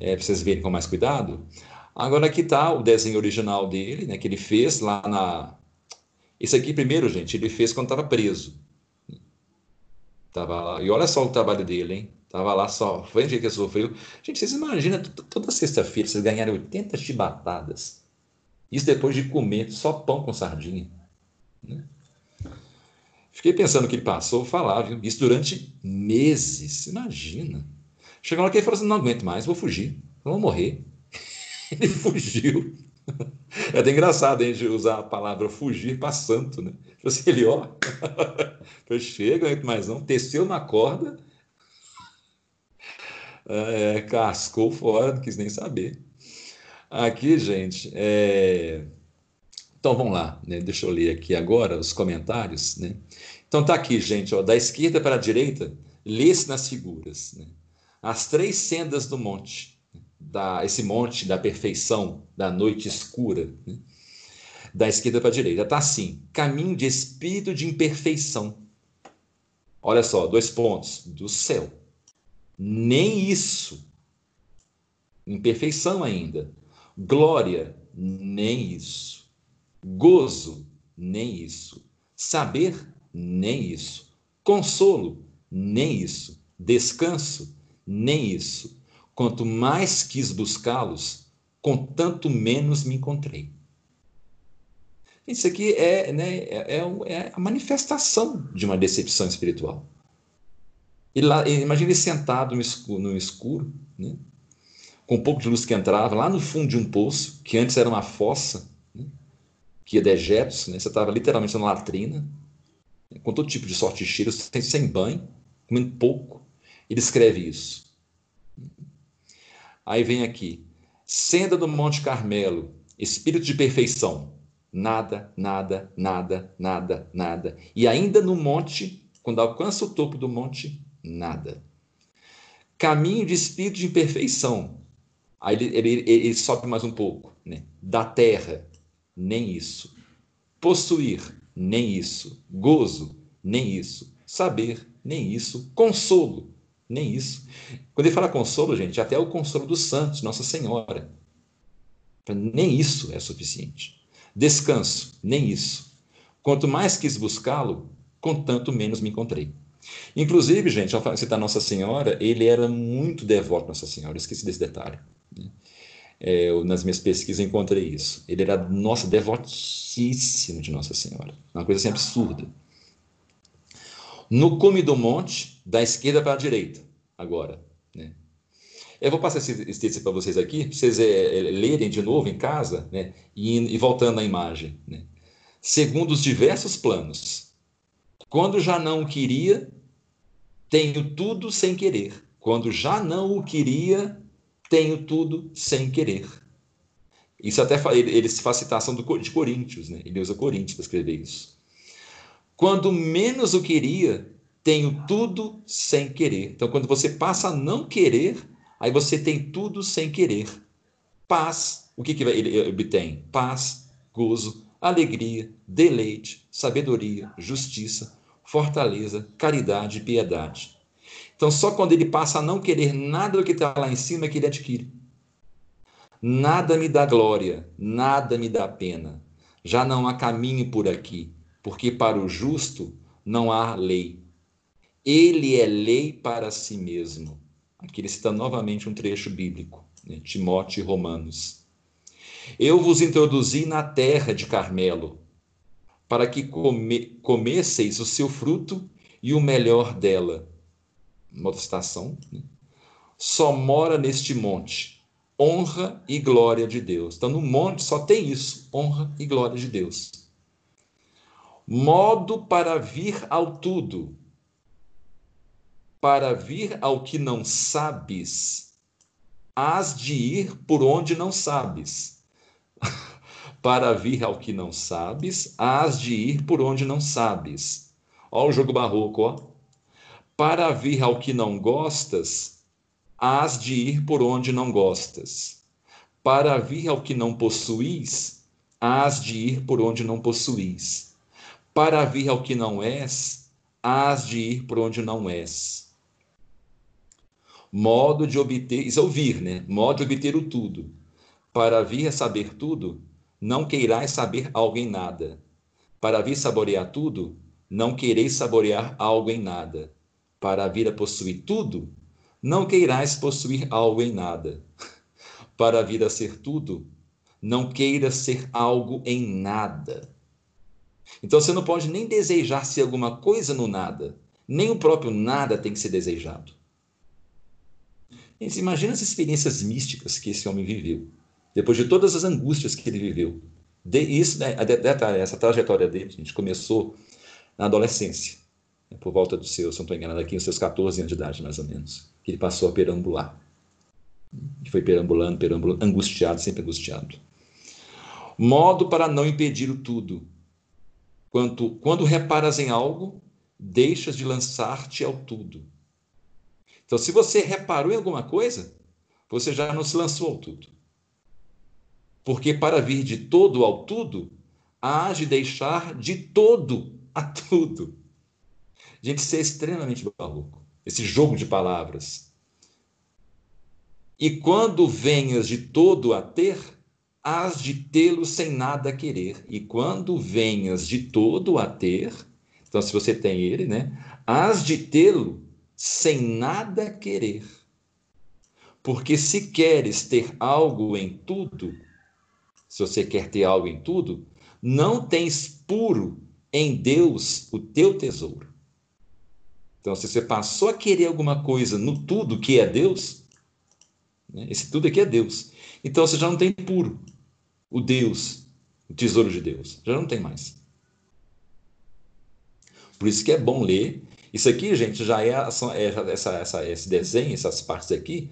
É, para vocês verem com mais cuidado. Agora aqui está o desenho original dele, né, que ele fez lá na... Esse aqui primeiro, gente, ele fez quando estava preso. Tava lá. E olha só o trabalho dele, hein? Tava lá só, foi um dia que sofreu. Gente, vocês imaginam, toda sexta-feira vocês ganharam 80 chibatadas. Isso depois de comer só pão com sardinha. Né? Fiquei pensando o que ele passou, falar, viu? Isso durante meses, imagina. Chegou hora que ele falou assim: não aguento mais, vou fugir, vou morrer. (laughs) ele fugiu. (laughs) É até engraçado a gente usar a palavra fugir para santo, né? Assim, ele, ó, (laughs) chega, não aguento mais não, teceu na corda, é, cascou fora, não quis nem saber. Aqui, gente, é... então vamos lá, né? deixa eu ler aqui agora os comentários. Né? Então tá aqui, gente, ó, da esquerda para a direita, lê-se nas figuras. Né? As três sendas do monte, da, esse monte da perfeição, da noite escura, né? da esquerda para a direita. Está assim: caminho de espírito de imperfeição. Olha só, dois pontos: do céu. Nem isso. Imperfeição ainda. Glória, nem isso. Gozo, nem isso. Saber, nem isso. Consolo, nem isso. Descanso, nem isso. Quanto mais quis buscá-los, com tanto menos me encontrei. Isso aqui é, né, é, é, é a manifestação de uma decepção espiritual. Lá, imagina ele sentado no escuro, no escuro né, com um pouco de luz que entrava, lá no fundo de um poço, que antes era uma fossa, né, que ia dejetos, né, você estava literalmente na latrina, com todo tipo de sorte de cheiro, sem banho, comendo pouco, ele escreve isso. Aí vem aqui: senda do Monte Carmelo, espírito de perfeição. Nada, nada, nada, nada, nada. E ainda no monte, quando alcança o topo do monte, nada. Caminho de espírito de perfeição. Aí ele, ele, ele sobe mais um pouco. Né? Da terra, nem isso. Possuir, nem isso. Gozo, nem isso. Saber, nem isso. Consolo, nem isso. Quando ele fala consolo, gente, até o consolo dos santos, Nossa Senhora. Nem isso é suficiente. Descanso, nem isso. Quanto mais quis buscá-lo, com tanto menos me encontrei. Inclusive, gente, ao citar Nossa Senhora, ele era muito devoto a Nossa Senhora, esqueci desse detalhe. Né? É, eu, nas minhas pesquisas encontrei isso. Ele era, nossa, devotíssimo de Nossa Senhora. Uma coisa assim absurda. No cume do monte, da esquerda para a direita, agora. Né? Eu vou passar esse, texto para vocês aqui, para vocês é, lerem de novo em casa, né? e, e voltando à imagem. Né? Segundo os diversos planos. Quando já não queria, tenho tudo sem querer. Quando já não o queria, tenho tudo sem querer. Isso até ele, ele faz citação do, de Coríntios, né? ele usa Coríntios para escrever isso. Quando menos o queria, tenho tudo sem querer. Então, quando você passa a não querer, aí você tem tudo sem querer. Paz, o que, que ele obtém? Paz, gozo, alegria, deleite, sabedoria, justiça, fortaleza, caridade e piedade. Então, só quando ele passa a não querer nada do que está lá em cima é que ele adquire. Nada me dá glória, nada me dá pena. Já não há caminho por aqui, porque para o justo não há lei. Ele é lei para si mesmo. Aqui ele cita novamente um trecho bíblico, né? Timóteo e Romanos. Eu vos introduzi na terra de Carmelo, para que come, comesseis o seu fruto e o melhor dela. Uma outra citação. Né? Só mora neste monte honra e glória de Deus. Então, no monte só tem isso: honra e glória de Deus. Modo para vir ao tudo, para vir ao que não sabes, hás de ir por onde não sabes. (laughs) para vir ao que não sabes, hás de ir por onde não sabes. Olha o jogo barroco, ó. Para vir ao que não gostas, hás de ir por onde não gostas. Para vir ao que não possuís, hás de ir por onde não possuís. Para vir ao que não és, hás de ir por onde não és. Modo de obter, isso é ouvir, né? Modo de obter o tudo. Para vir a saber tudo, não queirás saber algo em nada. Para vir saborear tudo, não quereis saborear algo em nada. Para vir a possuir tudo, não queirais possuir algo em nada. (laughs) Para vir a ser tudo, não queira ser algo em nada. Então você não pode nem desejar ser alguma coisa no nada. Nem o próprio nada tem que ser desejado. Gente, imagina as experiências místicas que esse homem viveu. Depois de todas as angústias que ele viveu. De, isso, né, essa trajetória dele, gente começou na adolescência. Né, por volta dos seus, se não estou enganado aqui, os seus 14 anos de idade, mais ou menos que ele passou a perambular. Que foi perambulando, perambulando, angustiado, sempre angustiado. Modo para não impedir o tudo. Quanto, quando reparas em algo, deixas de lançar-te ao tudo. Então, se você reparou em alguma coisa, você já não se lançou ao tudo. Porque para vir de todo ao tudo, há de deixar de todo a tudo. Gente, isso é extremamente barroco esse jogo de palavras. E quando venhas de todo a ter, hás de tê-lo sem nada querer. E quando venhas de todo a ter, então se você tem ele, né? Hás de tê-lo sem nada querer. Porque se queres ter algo em tudo, se você quer ter algo em tudo, não tens puro em Deus o teu tesouro. Então, se você passou a querer alguma coisa no tudo que é Deus, né, esse tudo aqui é Deus. Então você já não tem puro o Deus, o tesouro de Deus. Já não tem mais. Por isso que é bom ler. Isso aqui, gente, já é, é essa, essa, esse desenho, essas partes aqui,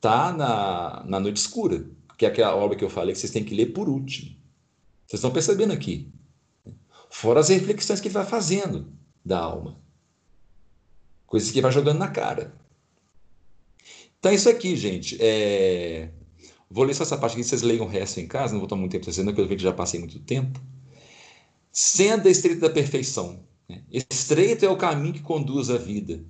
tá na, na Noite Escura, que é aquela obra que eu falei que vocês têm que ler por último. Vocês estão percebendo aqui. Fora as reflexões que ele vai fazendo da alma. Coisas que vai jogando na cara. Então, isso aqui, gente. É... Vou ler só essa parte aqui, vocês leiam o resto em casa, não vou tomar muito tempo fazendo, porque eu já passei muito tempo. Senda estreita da perfeição. Né? Estreito é o caminho que conduz à vida.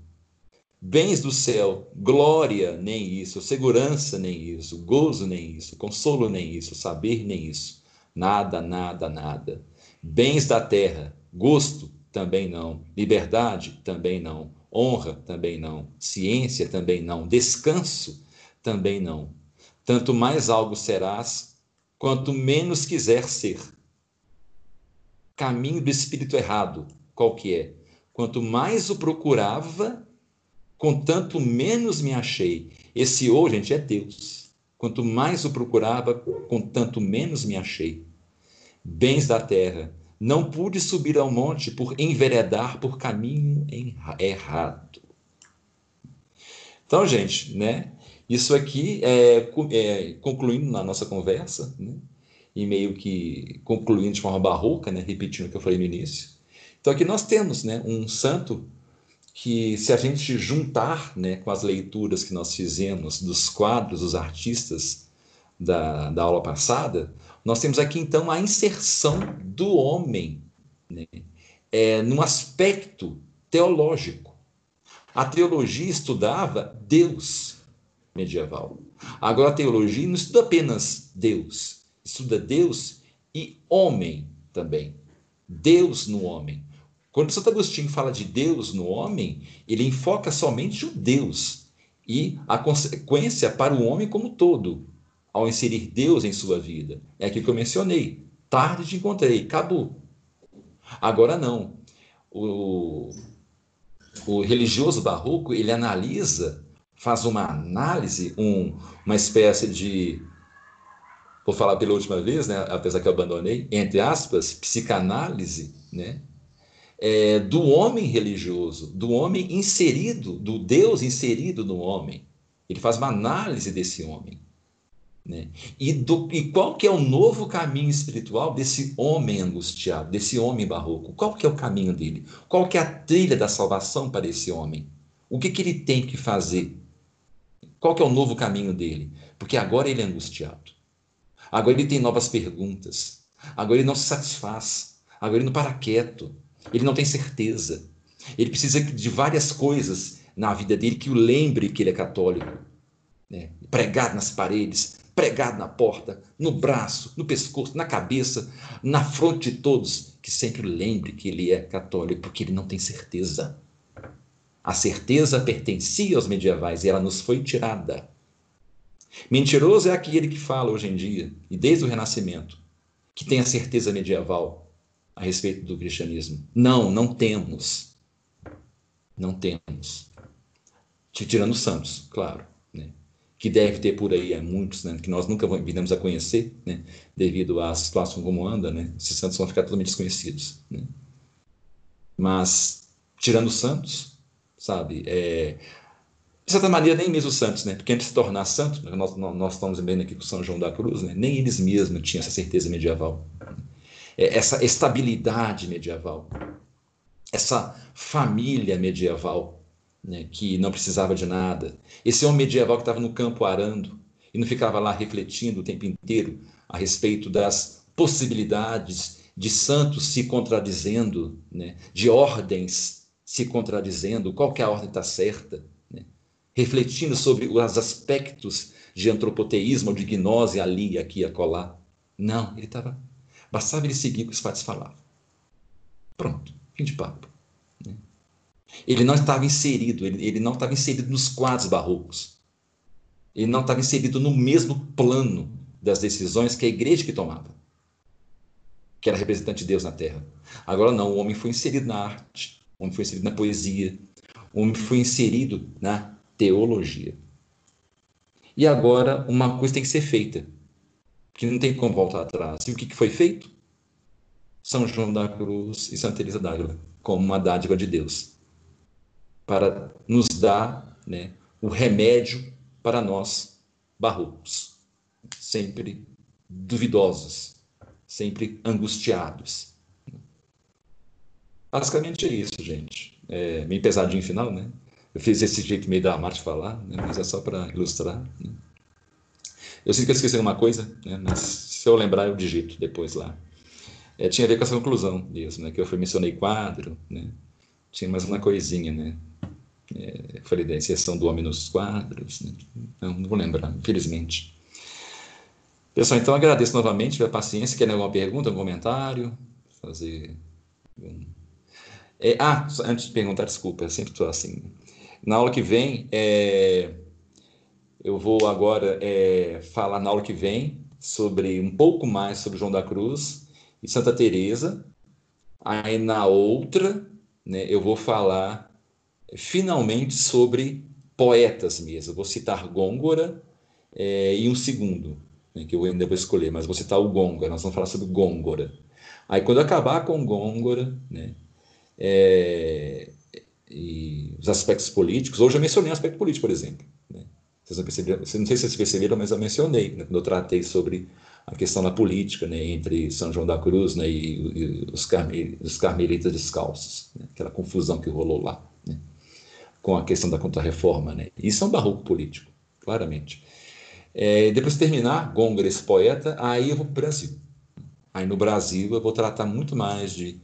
Bens do céu, glória, nem isso. Segurança, nem isso. Gozo, nem isso. Consolo, nem isso. Saber, nem isso. Nada, nada, nada. Bens da terra, gosto, também não. Liberdade, também não. Honra também não. Ciência também não. Descanso também não. Tanto mais algo serás, quanto menos quiser ser. Caminho do espírito errado, qual que é? Quanto mais o procurava, com tanto menos me achei. Esse ou, gente, é Deus. Quanto mais o procurava, com tanto menos me achei. Bens da terra, não pude subir ao monte por enveredar por caminho errado. Então, gente, né? Isso aqui é, é concluindo na nossa conversa, né? e meio que concluindo de forma barroca, né? repetindo o que eu falei no início. Então aqui nós temos né, um santo que, se a gente juntar né, com as leituras que nós fizemos dos quadros dos artistas da, da aula passada, nós temos aqui então a inserção do homem né, é, num aspecto teológico. A teologia estudava Deus medieval. Agora a teologia não estuda apenas Deus, estuda Deus e homem também. Deus no homem. Quando Santo Agostinho fala de Deus no homem, ele enfoca somente o Deus e a consequência para o homem como todo, ao inserir Deus em sua vida. É aquilo que eu mencionei. Tarde te encontrei, acabou. Agora não. O, o religioso barroco, ele analisa, faz uma análise, um, uma espécie de vou falar pela última vez, né, apesar que eu abandonei, entre aspas, psicanálise, né, é, do homem religioso, do homem inserido, do Deus inserido no homem. Ele faz uma análise desse homem. Né? E, do, e qual que é o novo caminho espiritual desse homem angustiado, desse homem barroco? Qual que é o caminho dele? Qual que é a trilha da salvação para esse homem? O que, que ele tem que fazer? Qual que é o novo caminho dele? Porque agora ele é angustiado. Agora ele tem novas perguntas. Agora ele não se satisfaz. Agora ele não para quieto. Ele não tem certeza. Ele precisa de várias coisas na vida dele que o lembre que ele é católico. Né? Pregado nas paredes, pregado na porta, no braço, no pescoço, na cabeça, na fronte de todos, que sempre lembre que ele é católico, porque ele não tem certeza. A certeza pertencia aos medievais e ela nos foi tirada. Mentiroso é aquele que fala hoje em dia, e desde o Renascimento, que tem a certeza medieval a respeito do cristianismo. Não, não temos. Não temos. Tirando os santos, claro. Né? Que deve ter por aí muitos, né? que nós nunca viremos a conhecer, né? devido à situação como anda, né? esses santos vão ficar totalmente desconhecidos. Né? Mas, tirando os santos, sabe, é, de certa maneira, nem mesmo os santos, né? Porque antes de se tornar santo, nós, nós estamos vendo aqui com São João da Cruz, né? nem eles mesmos tinham essa certeza medieval. É, essa estabilidade medieval, essa família medieval, né? que não precisava de nada, esse homem medieval que estava no campo arando e não ficava lá refletindo o tempo inteiro a respeito das possibilidades de santos se contradizendo, né? de ordens se contradizendo, qual que é a ordem está certa, refletindo sobre os aspectos de antropoteísmo, de gnose ali, aqui, acolá. Não, ele estava. Bastava ele seguir o que os fatos falavam. Pronto, fim de papo. Né? Ele não estava inserido, ele, ele não estava inserido nos quadros barrocos. Ele não estava inserido no mesmo plano das decisões que a igreja que tomava, que era representante de Deus na terra. Agora não, o homem foi inserido na arte, o homem foi inserido na poesia, o homem foi inserido na teologia. E agora uma coisa tem que ser feita, que não tem como voltar atrás. E o que foi feito? São João da Cruz e Santa Teresa d'Ávila, como uma dádiva de Deus, para nos dar né, o remédio para nós barrocos, sempre duvidosos, sempre angustiados. Basicamente é isso, gente. É meio pesadinho final, né? Eu fiz esse jeito meio da de falar, né? mas é só para ilustrar. Né? Eu sinto que eu esqueci uma coisa, né? mas se eu lembrar, eu digito depois lá. É, tinha a ver com essa conclusão disso, né? que eu mencionei quadro, né? tinha mais uma coisinha, né? É, falei da inserção do homem nos quadros, né? não, não vou lembrar, infelizmente. Pessoal, então agradeço novamente pela paciência. Querem alguma pergunta, comentário? Fazer. Um... É, ah, antes de perguntar, desculpa, eu sempre estou assim. Na aula que vem, é, eu vou agora é, falar na aula que vem sobre um pouco mais sobre João da Cruz e Santa Teresa. Aí na outra, né, eu vou falar finalmente sobre poetas mesmo. vou citar Gôngora é, e um segundo, né, que eu ainda vou escolher, mas vou citar o Gôngora. Nós vamos falar sobre Gôngora. Aí quando acabar com Gôngora, né, é, e os aspectos políticos. Hoje eu mencionei o aspecto político, por exemplo. Né? Vocês não, perceberam, não sei se vocês perceberam, mas eu mencionei né, quando eu tratei sobre a questão da política né, entre São João da Cruz né, e, e os, carme, os, carmelitas descalços, né, aquela confusão que rolou lá, né, com a questão da contra-reforma. Né. Isso é um barroco político, claramente. É, depois de terminar, Gonger, esse poeta, aí eu vou para o Brasil. Aí no Brasil eu vou tratar muito mais de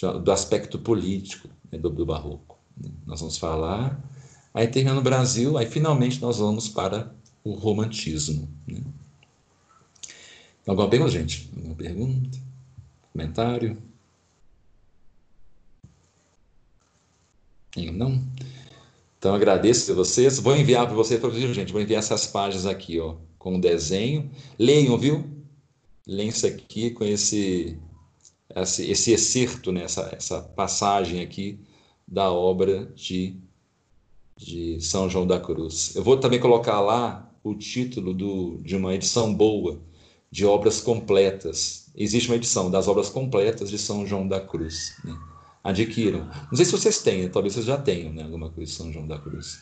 do aspecto político né, do, do, barroco. Né. Nós vamos falar, aí termina no Brasil, aí finalmente nós vamos para o romantismo. Né. Alguma pergunta, gente? Alguma pergunta? Comentário? Não? Então agradeço a vocês. Vou enviar para vocês, gente, vou enviar essas páginas aqui, ó, com o desenho. Leiam, viu? Leiam isso aqui com esse esse, esse excerto, né? essa, essa passagem aqui da obra de, de São João da Cruz. Eu vou também colocar lá o título do, de uma edição boa de obras completas. Existe uma edição das obras completas de São João da Cruz. Né? Adquiram. Não sei se vocês têm, talvez vocês já tenham né, alguma coisa de São João da Cruz.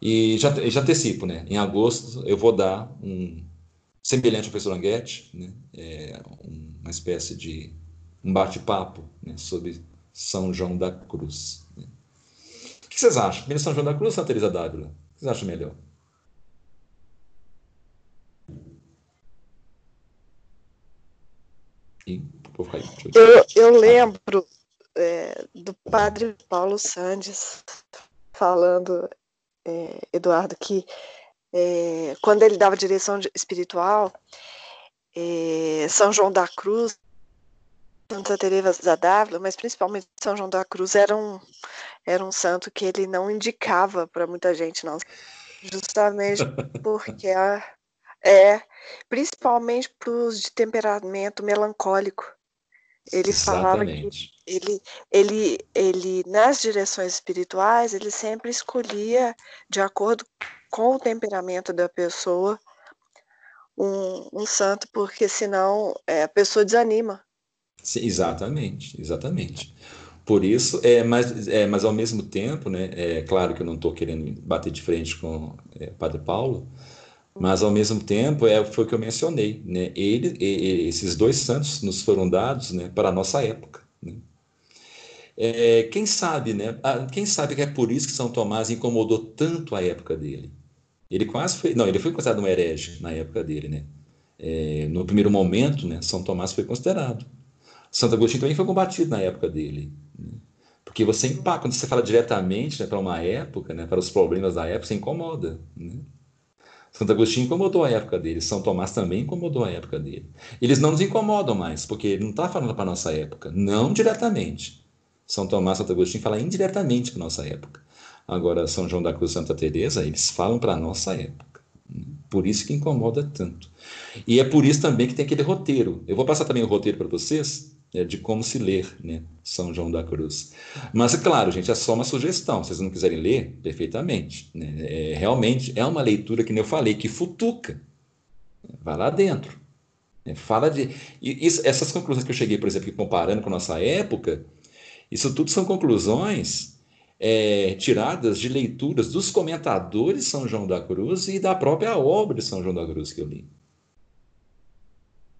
E já, já antecipo, né? Em agosto eu vou dar um semelhante ao professor Languete, né? É, uma espécie de um bate-papo né? sobre São João da Cruz. Né? O que vocês acham? Primeiro São João da Cruz ou Santa Teresa d'Ávila? O que vocês acham melhor? Eu, eu lembro é, do padre Paulo Sandes falando, é, Eduardo, que é, quando ele dava direção espiritual, é, São João da Cruz, Santa Teresa d'Ávila, mas principalmente São João da Cruz era um, era um santo que ele não indicava para muita gente, não. Justamente porque a, é, principalmente para os de temperamento melancólico. Ele Exatamente. falava que ele, ele, ele, nas direções espirituais, ele sempre escolhia, de acordo com o temperamento da pessoa, um, um santo, porque senão é, a pessoa desanima. Sim, exatamente, exatamente. Por isso, é, mas, é, mas ao mesmo tempo, né, é claro que eu não estou querendo bater de frente com é, Padre Paulo, mas ao mesmo tempo é foi o que eu mencionei, né? Ele, esses dois santos nos foram dados, né, para a nossa época. Né? É, quem sabe, né? Quem sabe que é por isso que São Tomás incomodou tanto a época dele. Ele quase foi, não, ele foi considerado um herege na época dele, né? É, no primeiro momento, né, São Tomás foi considerado. Santo Agostinho também foi combatido na época dele. Né? Porque você impacta, quando você fala diretamente né, para uma época, né, para os problemas da época, você incomoda. Né? Santo Agostinho incomodou a época dele, São Tomás também incomodou a época dele. Eles não nos incomodam mais, porque ele não está falando para a nossa época, não diretamente. São Tomás Santo Agostinho falam indiretamente para a nossa época. Agora, São João da Cruz Santa Teresa, eles falam para a nossa época. Por isso que incomoda tanto. E é por isso também que tem aquele roteiro. Eu vou passar também o roteiro para vocês, né, de como se ler né, São João da Cruz. Mas, é claro, gente, é só uma sugestão. Se vocês não quiserem ler, perfeitamente. Né? É, realmente é uma leitura, que eu falei, que futuca. Vai lá dentro. É, fala de. Isso, essas conclusões que eu cheguei, por exemplo, comparando com a nossa época, isso tudo são conclusões é, tiradas de leituras dos comentadores São João da Cruz e da própria obra de São João da Cruz que eu li.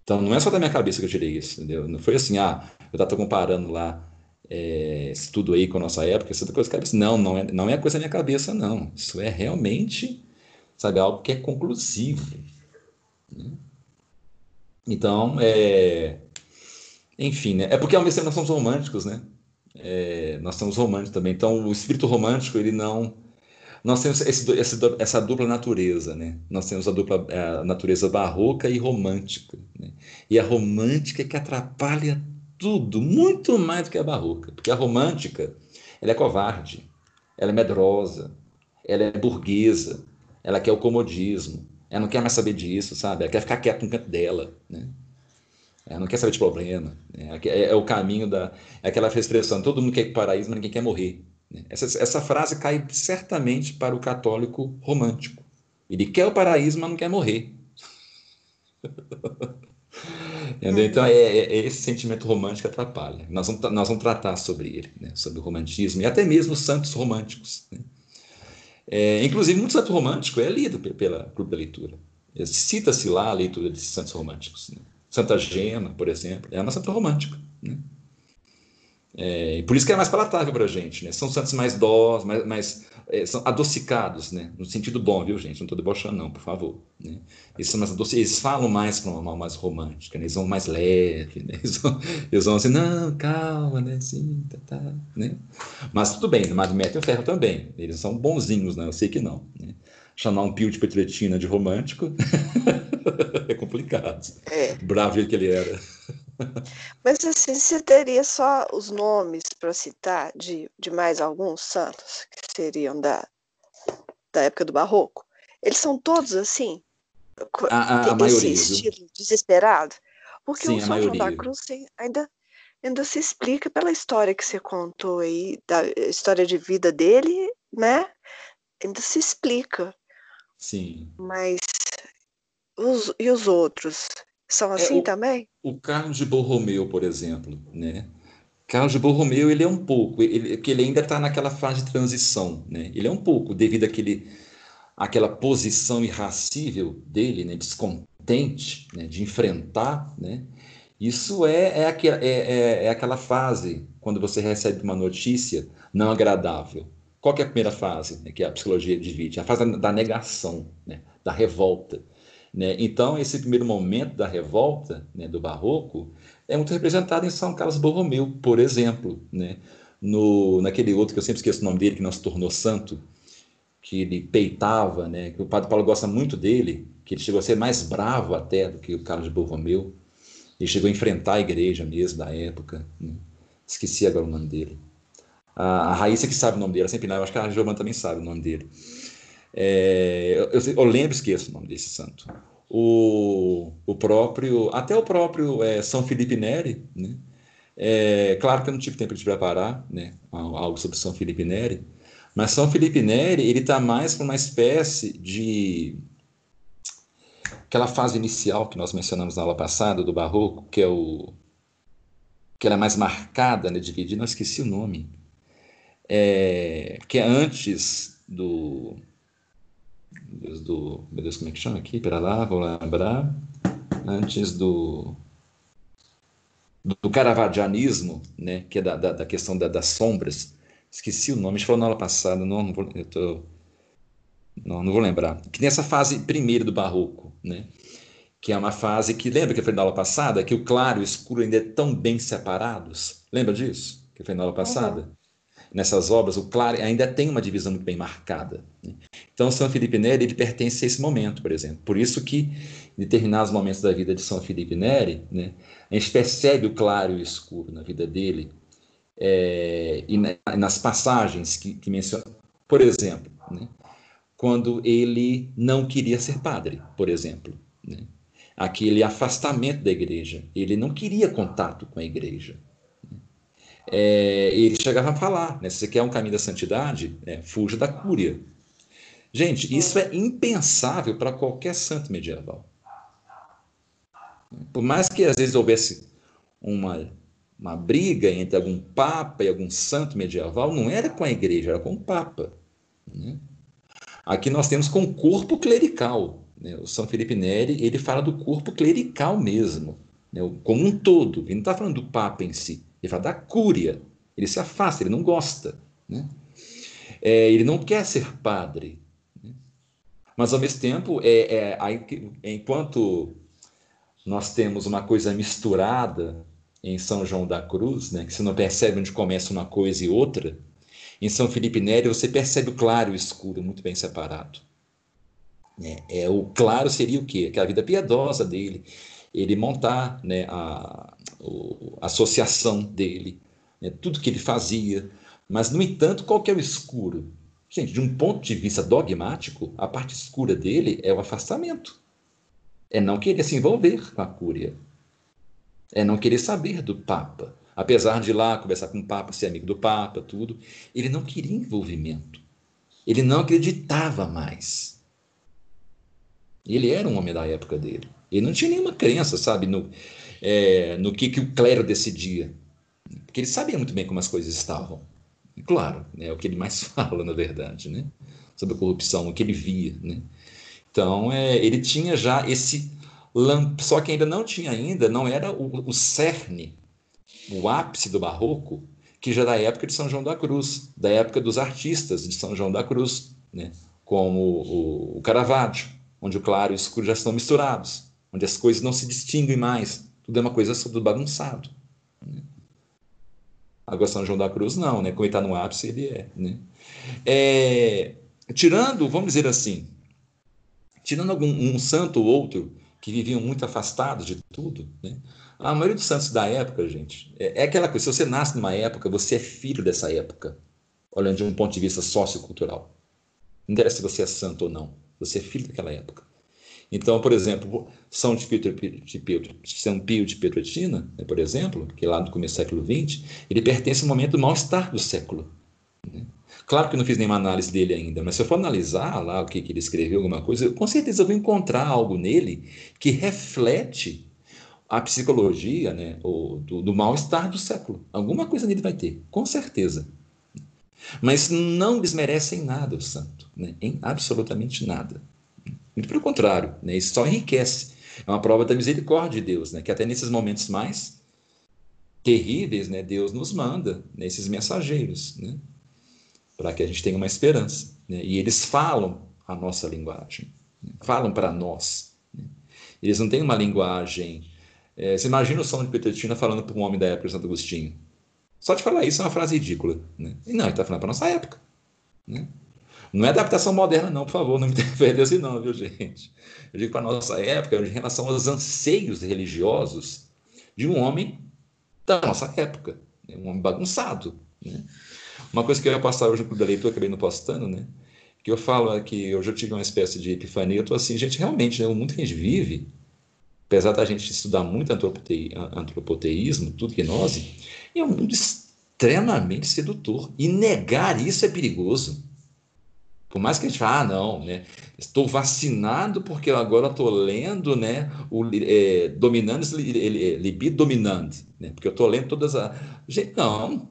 Então, não é só da minha cabeça que eu tirei isso, entendeu? Não foi assim, ah, eu estava comparando lá é, isso tudo aí com a nossa época, isso é coisa da cabeça. Não, não é, não é coisa da minha cabeça, não. Isso é realmente, sabe, algo que é conclusivo. Né? Então, é... enfim, né? É porque ao mesmo tempo nós somos românticos, né? É, nós somos românticos também. Então, o espírito romântico, ele não nós temos esse, essa dupla natureza, né? Nós temos a dupla a natureza barroca e romântica. Né? E a romântica é que atrapalha tudo, muito mais do que a barroca. Porque a romântica, ela é covarde, ela é medrosa, ela é burguesa, ela quer o comodismo, ela não quer mais saber disso, sabe? Ela quer ficar quieta no canto dela, né? Ela não quer saber de problema. Né? É, é, o caminho da... É aquela expressão, todo mundo quer ir para o paraíso, mas ninguém quer morrer. Essa, essa frase cai certamente para o católico romântico. Ele quer o paraíso, mas não quer morrer. (laughs) Então, é, é, é, esse sentimento romântico atrapalha. Nós vamos, nós vamos tratar sobre ele, né? sobre o romantismo, e até mesmo os santos românticos. Né? É, inclusive, muito santo romântico é lido pela Clube da Leitura. Cita-se lá a leitura de santos românticos. Né? Santa Gema, por exemplo, é uma santa romântica. Né? É, por isso que é mais palatável para a gente, né? São santos mais dós, mais, mais é, são adocicados, né? No sentido bom, viu, gente? Não estou debochando, não, por favor. Né? Eles, são mais eles falam mais para uma alma mais romântica, né? eles vão mais leve, né? (laughs) Eles vão, eles vão assim, não, calma, né? Sim, tá, tá, né? Mas tudo bem, mas metem o ferro também. Eles são bonzinhos, né? Eu sei que não. Né? Chamar um pio de petretina de romântico (laughs) é complicado. É. Bravo que ele era. Mas assim, você teria só os nomes para citar de, de mais alguns santos que seriam da, da época do Barroco? Eles são todos assim? A, a, a maioria, estilo viu? desesperado? Porque Sim, o São João da Cruz ainda, ainda se explica pela história que você contou aí, da história de vida dele, né? Ainda se explica. Sim. Mas os, e os outros? São é, assim é, o, também? O Carlos de Borromeu, por exemplo, né? Carlos de Borromeu, ele é um pouco, ele, que ele ainda está naquela fase de transição, né? Ele é um pouco, devido àquele, àquela posição irracível dele, né? Descontente, né? De enfrentar, né? Isso é, é, aqu, é, é, é aquela fase, quando você recebe uma notícia não agradável. Qual é a primeira fase, né, que a psicologia divide? A fase da, da negação, né? da revolta. Né? Então, esse primeiro momento da revolta né, do Barroco é muito representado em São Carlos Borromeu, por exemplo. Né? No, naquele outro que eu sempre esqueço o nome dele, que não se tornou santo, que ele peitava, né? que o Padre Paulo gosta muito dele, que ele chegou a ser mais bravo até do que o Carlos Borromeu. Ele chegou a enfrentar a igreja mesmo da época. Né? Esqueci agora o nome dele. A, Raíssa que sabe o nome dele, ela sempre eu acho que a Giovana também sabe o nome dele. É, eu, eu, lembro, esqueço o nome desse santo. O, o próprio, até o próprio é, São Felipe Neri, né? É, claro que eu não tive tempo de preparar né, algo sobre São Felipe Neri, mas São Felipe Neri ele está mais para uma espécie de aquela fase inicial que nós mencionamos na aula passada do Barroco, que é o que era mais marcada, né, dividida, não esqueci o nome, é, que é antes do Deus do. Meu Deus, como é que chama aqui? Pera lá, vou lembrar. Antes do. Do caravadianismo, né, que é da, da, da questão da, das sombras. Esqueci o nome, a gente falou na aula passada, não, não vou, eu tô, não, não vou lembrar. Que nessa fase primeira do barroco, né? que é uma fase que, lembra que foi na aula passada, que o claro e o escuro ainda é tão bem separados? Lembra disso? Que foi na aula passada? Nessas obras, o claro ainda tem uma divisão muito bem marcada. Né? Então, São Felipe Neri ele pertence a esse momento, por exemplo. Por isso que, em determinados momentos da vida de São Felipe Neri, né, a gente percebe o claro e o escuro na vida dele, é, e na, nas passagens que, que menciona. Por exemplo, né, quando ele não queria ser padre, por exemplo. Né, aquele afastamento da igreja. Ele não queria contato com a igreja é, ele chegava a falar, né, se você quer um caminho da santidade, é, fuja da cúria. Gente, isso é impensável para qualquer santo medieval. Por mais que às vezes houvesse uma, uma briga entre algum papa e algum santo medieval, não era com a igreja, era com o papa. Né? Aqui nós temos com o corpo clerical. Né? O São Felipe Neri ele fala do corpo clerical mesmo, né? como um todo. Ele não está falando do papa em si. Ele fala da cúria. Ele se afasta, ele não gosta. Né? É, ele não quer ser padre. Né? Mas, ao mesmo tempo, é, é, enquanto nós temos uma coisa misturada em São João da Cruz, né, que você não percebe onde começa uma coisa e outra, em São Felipe Neri você percebe o claro e o escuro muito bem separado. É, é, o claro seria o quê? Aquela vida piedosa dele, ele montar né, a, a associação dele, né, tudo que ele fazia. Mas, no entanto, qual que é o escuro? Gente, de um ponto de vista dogmático, a parte escura dele é o afastamento. É não querer se envolver com a cúria. É não querer saber do Papa. Apesar de ir lá conversar com o Papa, ser amigo do Papa, tudo, ele não queria envolvimento. Ele não acreditava mais. Ele era um homem da época dele. Ele não tinha nenhuma crença, sabe, no, é, no que, que o clero decidia. Porque ele sabia muito bem como as coisas estavam. Claro, né, é o que ele mais (laughs) fala, na verdade, né? sobre a corrupção, o que ele via. Né? Então, é, ele tinha já esse só que ainda não tinha ainda, não era o, o cerne, o ápice do barroco, que já da época de São João da Cruz, da época dos artistas de São João da Cruz, né? como o, o Caravaggio, onde o claro e o escuro já estão misturados, onde as coisas não se distinguem mais, tudo é uma coisa tudo bagunçado. Né? Agora São João da Cruz não, né? como ele está no ápice, ele é, né? é. Tirando, vamos dizer assim, tirando algum um santo ou outro que viviam muito afastados de tudo, né? A maioria dos santos da época, gente, é, é, aquela coisa: se você nasce numa época, você é filho dessa época, olhando de um ponto de vista sociocultural. Não interessa se você é santo ou não, você é filho daquela época. Então, por exemplo, São, de Pietro, de Pietro, São Pio de Pietrelcina, né, por exemplo, que lá no começo do século XX, ele pertence ao momento do mal-estar do século. Né? Claro que eu não fiz nenhuma análise dele ainda, mas se eu for analisar lá o que, que ele escreveu, alguma coisa, eu, com certeza eu vou encontrar algo nele que reflete a psicologia né, do, do mal-estar do século. Alguma coisa nele vai ter, com certeza. Mas não desmerecem nada o santo, né, em absolutamente nada. Muito pelo contrário, né, isso só enriquece. É uma prova da misericórdia de Deus, né, que até nesses momentos mais terríveis, né, Deus nos manda nesses né, mensageiros. Né? para que a gente tenha uma esperança. Né? E eles falam a nossa linguagem, né? falam para nós. Né? Eles não têm uma linguagem. É, você imagina o São de Petrina falando para um homem da época de Santo Agostinho. Só de falar isso é uma frase ridícula. Né? E não, ele está falando para nossa época. Né? Não é adaptação moderna, não, por favor, não me (laughs) interprete assim, não, viu, gente? Eu digo para nossa época, em relação aos anseios religiosos de um homem da nossa época, né? um homem bagunçado. Né? Uma coisa que eu ia passar hoje no Clube da Leitura, acabei não postando, né? Que eu falo é que eu tive uma espécie de epifania, eu tô assim, gente, realmente, né, o mundo que a gente vive, apesar da gente estudar muito antropoteísmo, tudo que nós, é um mundo extremamente sedutor. E negar isso é perigoso. Por mais que a gente fale, ah, não, né? Estou vacinado porque agora estou lendo, né? O é, dominante, libido dominante, né? Porque eu estou lendo todas as. Gente, não.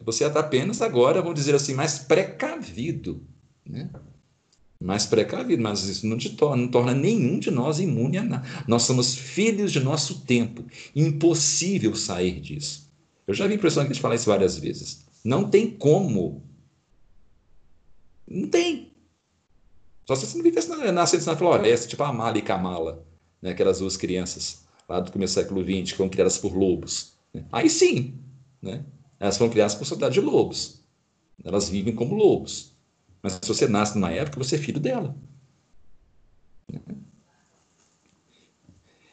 Você está apenas agora, vamos dizer assim, mais precavido. Né? Mais precavido, mas isso não, torna, não torna nenhum de nós imune a nada. Nós somos filhos de nosso tempo. Impossível sair disso. Eu já vi a impressão que a gente fala isso várias vezes. Não tem como. Não tem. Só se você não vivesse nascendo na floresta, tipo a Mala e Kamala, né? aquelas duas crianças lá do começo do século XX, que foram criadas por lobos. Né? Aí sim, né? Elas foram criadas por sociedade de lobos. Elas vivem como lobos. Mas se você nasce numa época, você é filho dela.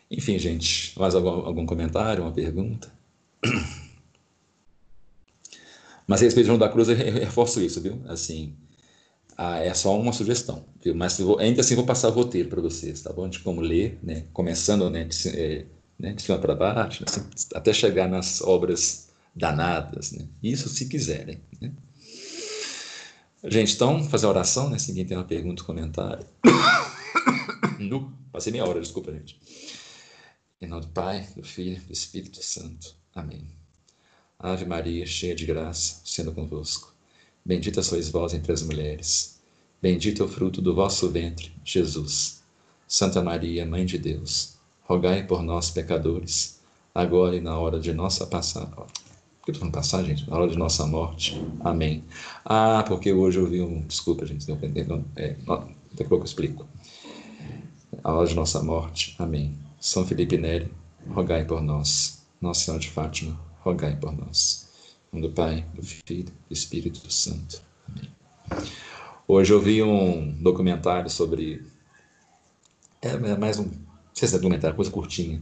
Enfim, gente, mais algum, algum comentário, uma pergunta? Mas a respeito João da Cruz, eu reforço isso, viu? Assim, ah, é só uma sugestão? Mas vou, ainda assim vou passar o roteiro para vocês, tá bom? De como ler, né? Começando né, de, é, né, de cima para baixo, assim, até chegar nas obras danadas, né? Isso se quiserem, né? Gente, então, fazer a oração, né? Se ninguém tem uma pergunta, comentário. (coughs) no, passei meia hora, desculpa, gente. Em nome do Pai, do Filho, do Espírito Santo. Amém. Ave Maria, cheia de graça, sendo convosco. Bendita sois vós entre as mulheres. Bendito é o fruto do vosso ventre, Jesus. Santa Maria, Mãe de Deus, rogai por nós, pecadores, agora e na hora de nossa passagem que eu falando passar, gente? Na hora de nossa morte. Amém. Ah, porque hoje eu vi um. Desculpa, gente. Não, é, daqui a pouco eu explico. A hora de nossa morte. Amém. São Felipe Neri, rogai por nós. Nossa Senhora de Fátima, rogai por nós. Do Pai, do Filho e do Espírito Santo. Amém. Hoje eu vi um documentário sobre. É, é mais um. Não sei se é documentário, coisa curtinha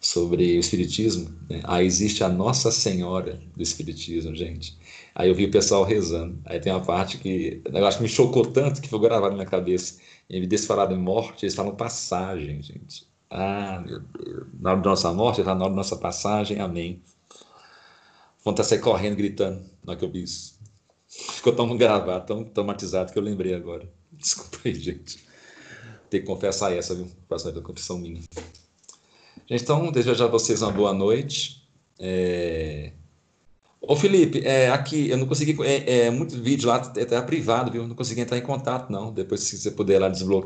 sobre o Espiritismo. Né? Aí existe a Nossa Senhora do Espiritismo, gente. Aí eu vi o pessoal rezando. Aí tem uma parte que o negócio me chocou tanto que foi gravado na minha cabeça. Em vez de falar em morte, eles falam passagem, gente. Ah, meu Deus. Na hora da nossa morte, na hora da nossa passagem, amém. Vontade de sair correndo, gritando na hora que eu vi isso. Ficou tão gravado, tão traumatizado que eu lembrei agora. Desculpa aí, gente. Tem que confessar essa, viu? Próxima da confissão minha. Então, desejo a vocês uma boa noite. É... Ô Felipe, é, aqui eu não consegui, é, é muito vídeo lá, é, tá privado, viu? Não consegui entrar em contato, não. Depois, se você puder lá desbloquear.